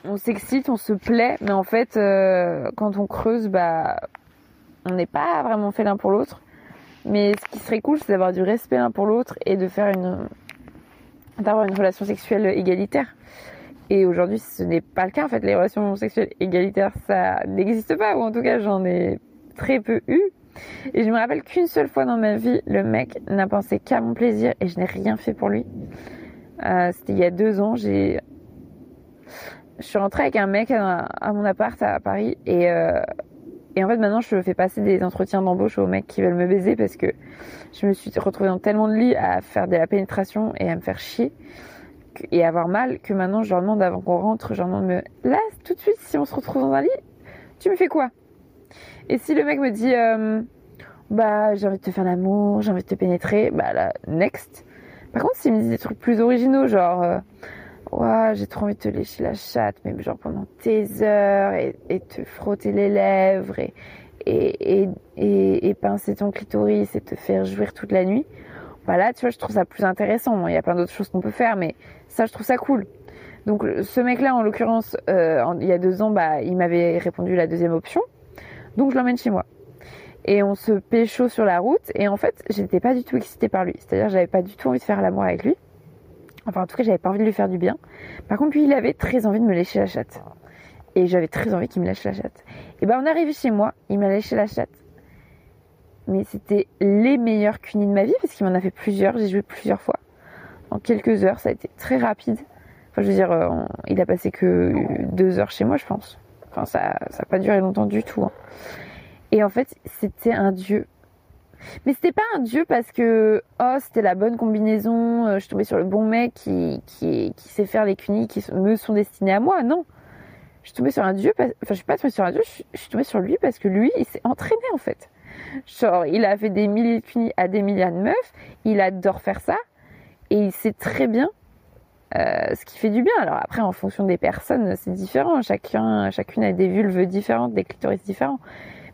on s'excite, on se plaît, mais en fait, quand on creuse, bah, on n'est pas vraiment fait l'un pour l'autre. Mais ce qui serait cool, c'est d'avoir du respect l'un pour l'autre et de faire une, d'avoir une relation sexuelle égalitaire. Et aujourd'hui, ce n'est pas le cas. En fait, les relations sexuelles égalitaires, ça n'existe pas, ou en tout cas, j'en ai très peu eu. Et je me rappelle qu'une seule fois dans ma vie, le mec n'a pensé qu'à mon plaisir et je n'ai rien fait pour lui. Euh, c'était il y a deux ans. J'ai, je suis rentrée avec un mec à, mon appart à Paris et euh, et en fait, maintenant, je fais passer des entretiens d'embauche aux mecs qui veulent me baiser parce que je me suis retrouvée dans tellement de lits à faire de la pénétration et à me faire chier et avoir mal que maintenant, je leur demande avant qu'on rentre, je leur demande me, là, tout de suite, si on se retrouve dans un lit, tu me fais quoi? Et si le mec me dit, euh, bah, j'ai envie de te faire l'amour, j'ai envie de te pénétrer, bah là, next. Par contre, s'il me dit des trucs plus originaux, genre, euh, j'ai trop envie de te lécher la chatte, mais genre pendant tes heures, et, et te frotter les lèvres, et, et, et, et, pincer ton clitoris, et te faire jouir toute la nuit. bah là, tu vois, je trouve ça plus intéressant. il y a plein d'autres choses qu'on peut faire, mais ça, je trouve ça cool. Donc ce mec-là, en l'occurrence, euh, il y a deux ans, bah, il m'avait répondu la deuxième option. Donc je l'emmène chez moi. Et on se pécho sur la route. Et en fait, j'étais pas du tout excitée par lui. C'est-à-dire, j'avais pas du tout envie de faire l'amour avec lui. Enfin, en tout cas, j'avais pas envie de lui faire du bien. Par contre, lui, il avait très envie de me lécher la chatte. Et j'avais très envie qu'il me lèche la chatte. Et ben, on est chez moi. Il m'a léché la chatte. Mais c'était les meilleurs cunis de ma vie parce qu'il m'en a fait plusieurs. J'ai joué plusieurs fois. Quelques heures, ça a été très rapide. Enfin, je veux dire, euh, il a passé que deux heures chez moi, je pense. Enfin, ça n'a pas duré longtemps du tout. Hein. Et en fait, c'était un dieu. Mais c'était pas un dieu parce que oh c'était la bonne combinaison, euh, je suis tombée sur le bon mec qui, qui, sait faire les cunis qui me sont destinés à moi. Non, je suis tombée sur un dieu. Enfin, je suis pas tombée sur un dieu, je suis tombée sur lui parce que lui, il s'est entraîné en fait. Genre, il a fait des milliers de cunis à des milliers de meufs, il adore faire ça et il sait très bien euh, ce qui fait du bien. Alors après, en fonction des personnes, c'est différent. Chacun, chacune a des vulves différentes, des clitoris différents.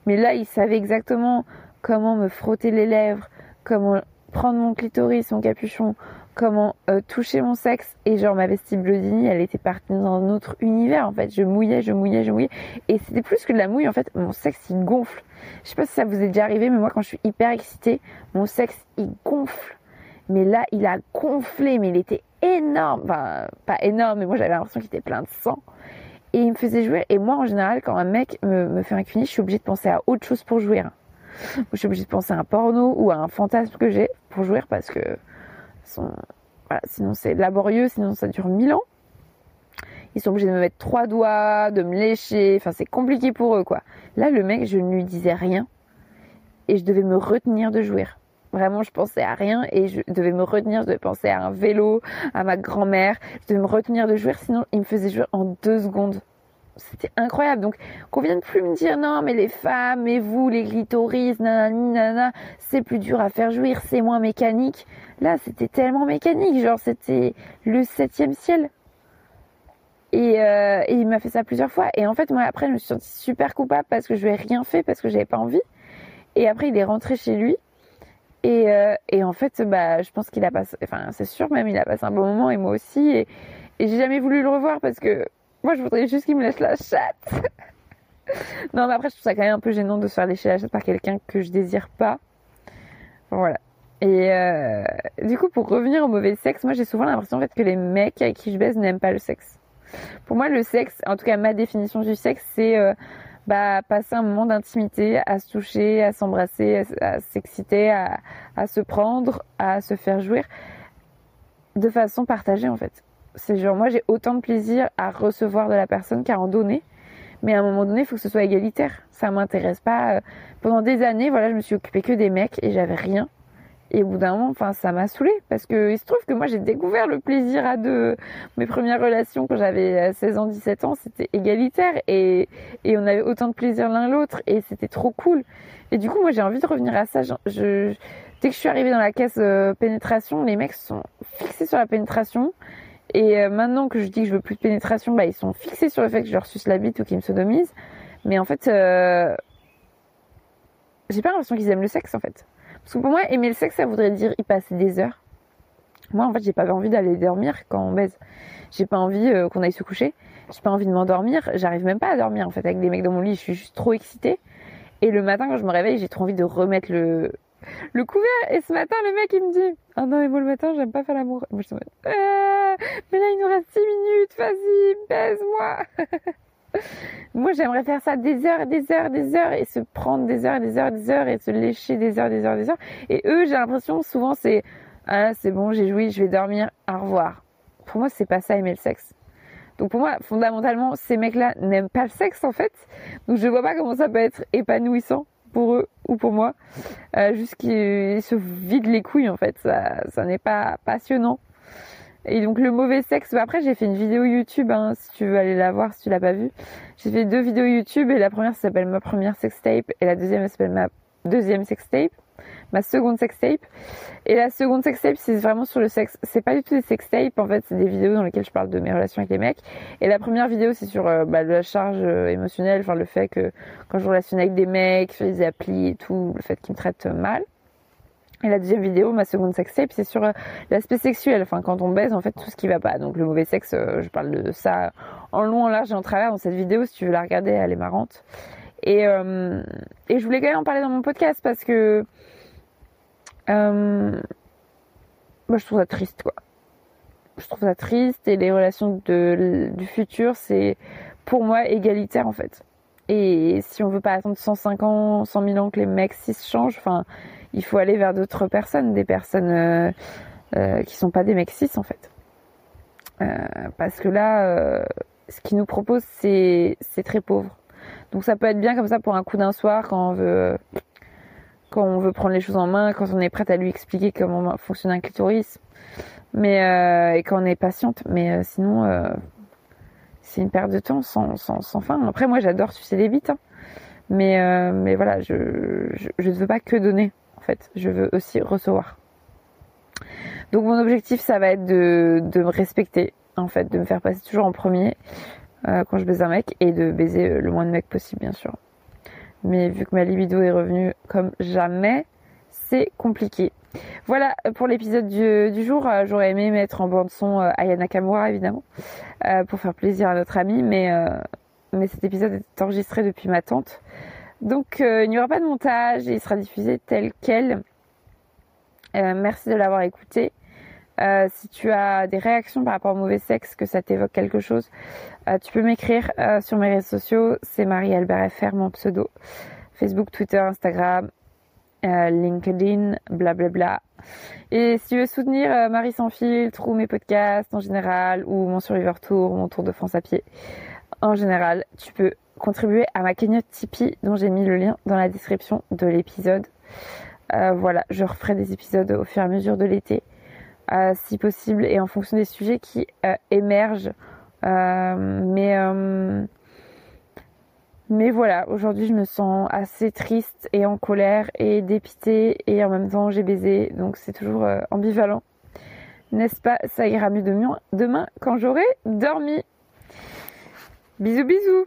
Mais là, il savait exactement comment me frotter les lèvres, comment prendre mon clitoris, mon capuchon, comment euh, toucher mon sexe. Et genre, ma vestibulodynie, elle était partie dans un autre univers, en fait. Je mouillais, je mouillais, je mouillais. Et c'était plus que de la mouille, en fait. Mon sexe, il gonfle. Je sais pas si ça vous est déjà arrivé, mais moi, quand je suis hyper excitée, mon sexe, il gonfle. Mais là, il a gonflé, mais il était énorme. Enfin, pas énorme, mais moi, j'avais l'impression qu'il était plein de sang et il me faisait jouer. Et moi, en général, quand un mec me, fait un cuni, je suis obligée de penser à autre chose pour jouir. Je suis obligée de penser à un porno ou à un fantasme que j'ai pour jouir parce que sinon c'est laborieux, sinon ça dure mille ans. Ils sont obligés de me mettre trois doigts, de me lécher. Enfin, c'est compliqué pour eux, quoi. Là, le mec, je ne lui disais rien et je devais me retenir de jouir. Vraiment, je pensais à rien et je devais me retenir, je devais penser à un vélo, à ma grand-mère. Je devais me retenir de jouer, sinon il me faisait jouer en deux secondes. C'était incroyable. Donc, qu'on vienne plus me dire non, mais les femmes, et vous, les clitoris, nanani, nanana, c'est plus dur à faire jouir, c'est moins mécanique. Là, c'était tellement mécanique, genre c'était le septième ciel. Et, euh, il m'a fait ça plusieurs fois. Et en fait, moi, après, je me suis sentie super coupable parce que je lui rien fait, parce que j'avais pas envie. Et après, il est rentré chez lui. Et, euh, et en fait, bah, je pense qu'il a passé, enfin, c'est sûr même, il a passé un bon moment et moi aussi. Et, et j'ai jamais voulu le revoir parce que moi, je voudrais juste qu'il me laisse la chatte. non, mais après, je trouve ça quand même un peu gênant de se faire lécher la chatte par quelqu'un que je désire pas. Voilà. Et euh, du coup, pour revenir au mauvais sexe, moi, j'ai souvent l'impression en fait que les mecs avec qui je baise n'aiment pas le sexe. Pour moi, le sexe, en tout cas ma définition du sexe, c'est euh, bah, passer un moment d'intimité, à se toucher, à s'embrasser, à, s'exciter, à, à, se prendre, à se faire jouir de façon partagée en fait. C'est genre moi j'ai autant de plaisir à recevoir de la personne qu'à en donner, mais à un moment donné il faut que ce soit égalitaire. Ça m'intéresse pas. Euh, pendant des années voilà je me suis occupée que des mecs et j'avais rien et au bout d'un moment, enfin, ça m'a saoulé parce que il se trouve que moi j'ai découvert le plaisir à deux. Mes premières relations quand j'avais 16 ans, 17 ans, c'était égalitaire et, et on avait autant de plaisir l'un l'autre et c'était trop cool. Et du coup, moi j'ai envie de revenir à ça. Je, dès que je suis arrivée dans la caisse euh, pénétration, les mecs sont fixés sur la pénétration. Et euh, maintenant que je dis que je veux plus de pénétration, bah ils sont fixés sur le fait que je leur suce la bite ou qu'ils me sodomisent. Mais en fait, euh, j'ai pas l'impression qu'ils aiment le sexe en fait. Parce que pour moi, aimer le sexe, ça voudrait dire y passer des heures. Moi, en fait, j'ai pas envie d'aller dormir quand on baise. J'ai pas envie euh, qu'on aille se coucher. J'ai pas envie de m'endormir. J'arrive même pas à dormir, en fait, avec des mecs dans mon lit. Je suis juste trop excitée. Et le matin, quand je me réveille, j'ai trop envie de remettre le, le couvert. Et ce matin, le mec, il me dit, ah non, mais moi, le matin, j'aime pas faire l'amour. Moi, je suis ah, mais là, il nous reste 6 minutes. Vas-y, baise-moi. Moi, j'aimerais faire ça des heures des heures des heures et se prendre des heures et des heures des heures et se lécher des heures, des heures, des heures. Et eux, j'ai l'impression souvent c'est ah c'est bon, j'ai joui, je vais dormir, au revoir. Pour moi, c'est pas ça aimer le sexe. Donc pour moi, fondamentalement, ces mecs-là n'aiment pas le sexe en fait. Donc je vois pas comment ça peut être épanouissant pour eux ou pour moi. Euh, juste qu'ils se vident les couilles en fait. Ça, ça n'est pas passionnant. Et donc le mauvais sexe, bah, après j'ai fait une vidéo YouTube, hein, si tu veux aller la voir, si tu l'as pas vue. J'ai fait deux vidéos YouTube et la première s'appelle ma première sextape et la deuxième s'appelle ma deuxième sextape, ma seconde sextape. Et la seconde sextape c'est vraiment sur le sexe. C'est pas du tout des sextapes, en fait c'est des vidéos dans lesquelles je parle de mes relations avec les mecs. Et la première vidéo c'est sur euh, bah, la charge euh, émotionnelle, enfin le fait que quand je relationne avec des mecs, sur les applis et tout, le fait qu'ils me traitent mal. Et la deuxième vidéo, ma seconde sextape, c'est sur l'aspect sexuel. Enfin, quand on baise, en fait, tout ce qui va pas. Donc, le mauvais sexe, je parle de ça en long, en large et en travers dans cette vidéo. Si tu veux la regarder, elle est marrante. Et, et je voulais quand même en parler dans mon podcast parce que moi, je trouve ça triste, quoi je trouve ça triste et les relations de, du futur, c'est pour moi égalitaire en fait. Et si on veut pas attendre 105 ans, 100 000 ans que les mecs cis changent, enfin, il faut aller vers d'autres personnes, des personnes euh, euh, qui sont pas des mecs en fait. Euh, parce que là, ce qu'ils nous proposent, c'est très pauvre. Donc ça peut être bien comme ça pour un coup d'un soir quand on veut quand on prendre les choses en main, quand on est prête à lui expliquer comment fonctionne un clitoris mais et quand on est patiente. Mais sinon, c'est une perte de temps sans, fin. Après, moi, j'adore sucer des bites, hein. mais mais voilà, je, je, ne veux pas que donner. Fait, je veux aussi recevoir. Donc mon objectif, ça va être de, me respecter, en fait, de me faire passer toujours en premier quand je baise un mec et de baiser le moins de mecs possible, bien sûr. Mais vu que ma libido est revenue comme jamais, c'est compliqué. Voilà pour l'épisode du, jour. Euh, j'aurais aimé mettre en bande son euh, Ayana Kamura évidemment euh, pour faire plaisir à notre ami, mais cet épisode est enregistré depuis ma tante, donc il n'y aura pas de montage il sera diffusé tel quel. merci de l'avoir écouté. si tu as des réactions par rapport au mauvais sexe, que ça t'évoque quelque chose, tu peux m'écrire sur mes réseaux sociaux. C'est Marie-Albert FR, mon pseudo. Facebook, Twitter, Instagram, euh, LinkedIn, blablabla. Bla bla. Et si tu veux soutenir euh, Marie sans filtre ou mes podcasts en général ou mon Survivor Tour, mon Tour de France à pied en général, tu peux contribuer à ma cagnotte Tipeee dont j'ai mis le lien dans la description de l'épisode. Euh, voilà, je referai des épisodes au fur et à mesure de l'été, si possible, et en fonction des sujets qui émergent. mais mais voilà, aujourd'hui je me sens assez triste et en colère et dépitée et en même temps j'ai baisé, donc c'est toujours euh, ambivalent. N'est-ce pas? Ça ira mieux demain quand j'aurai dormi. Bisous bisous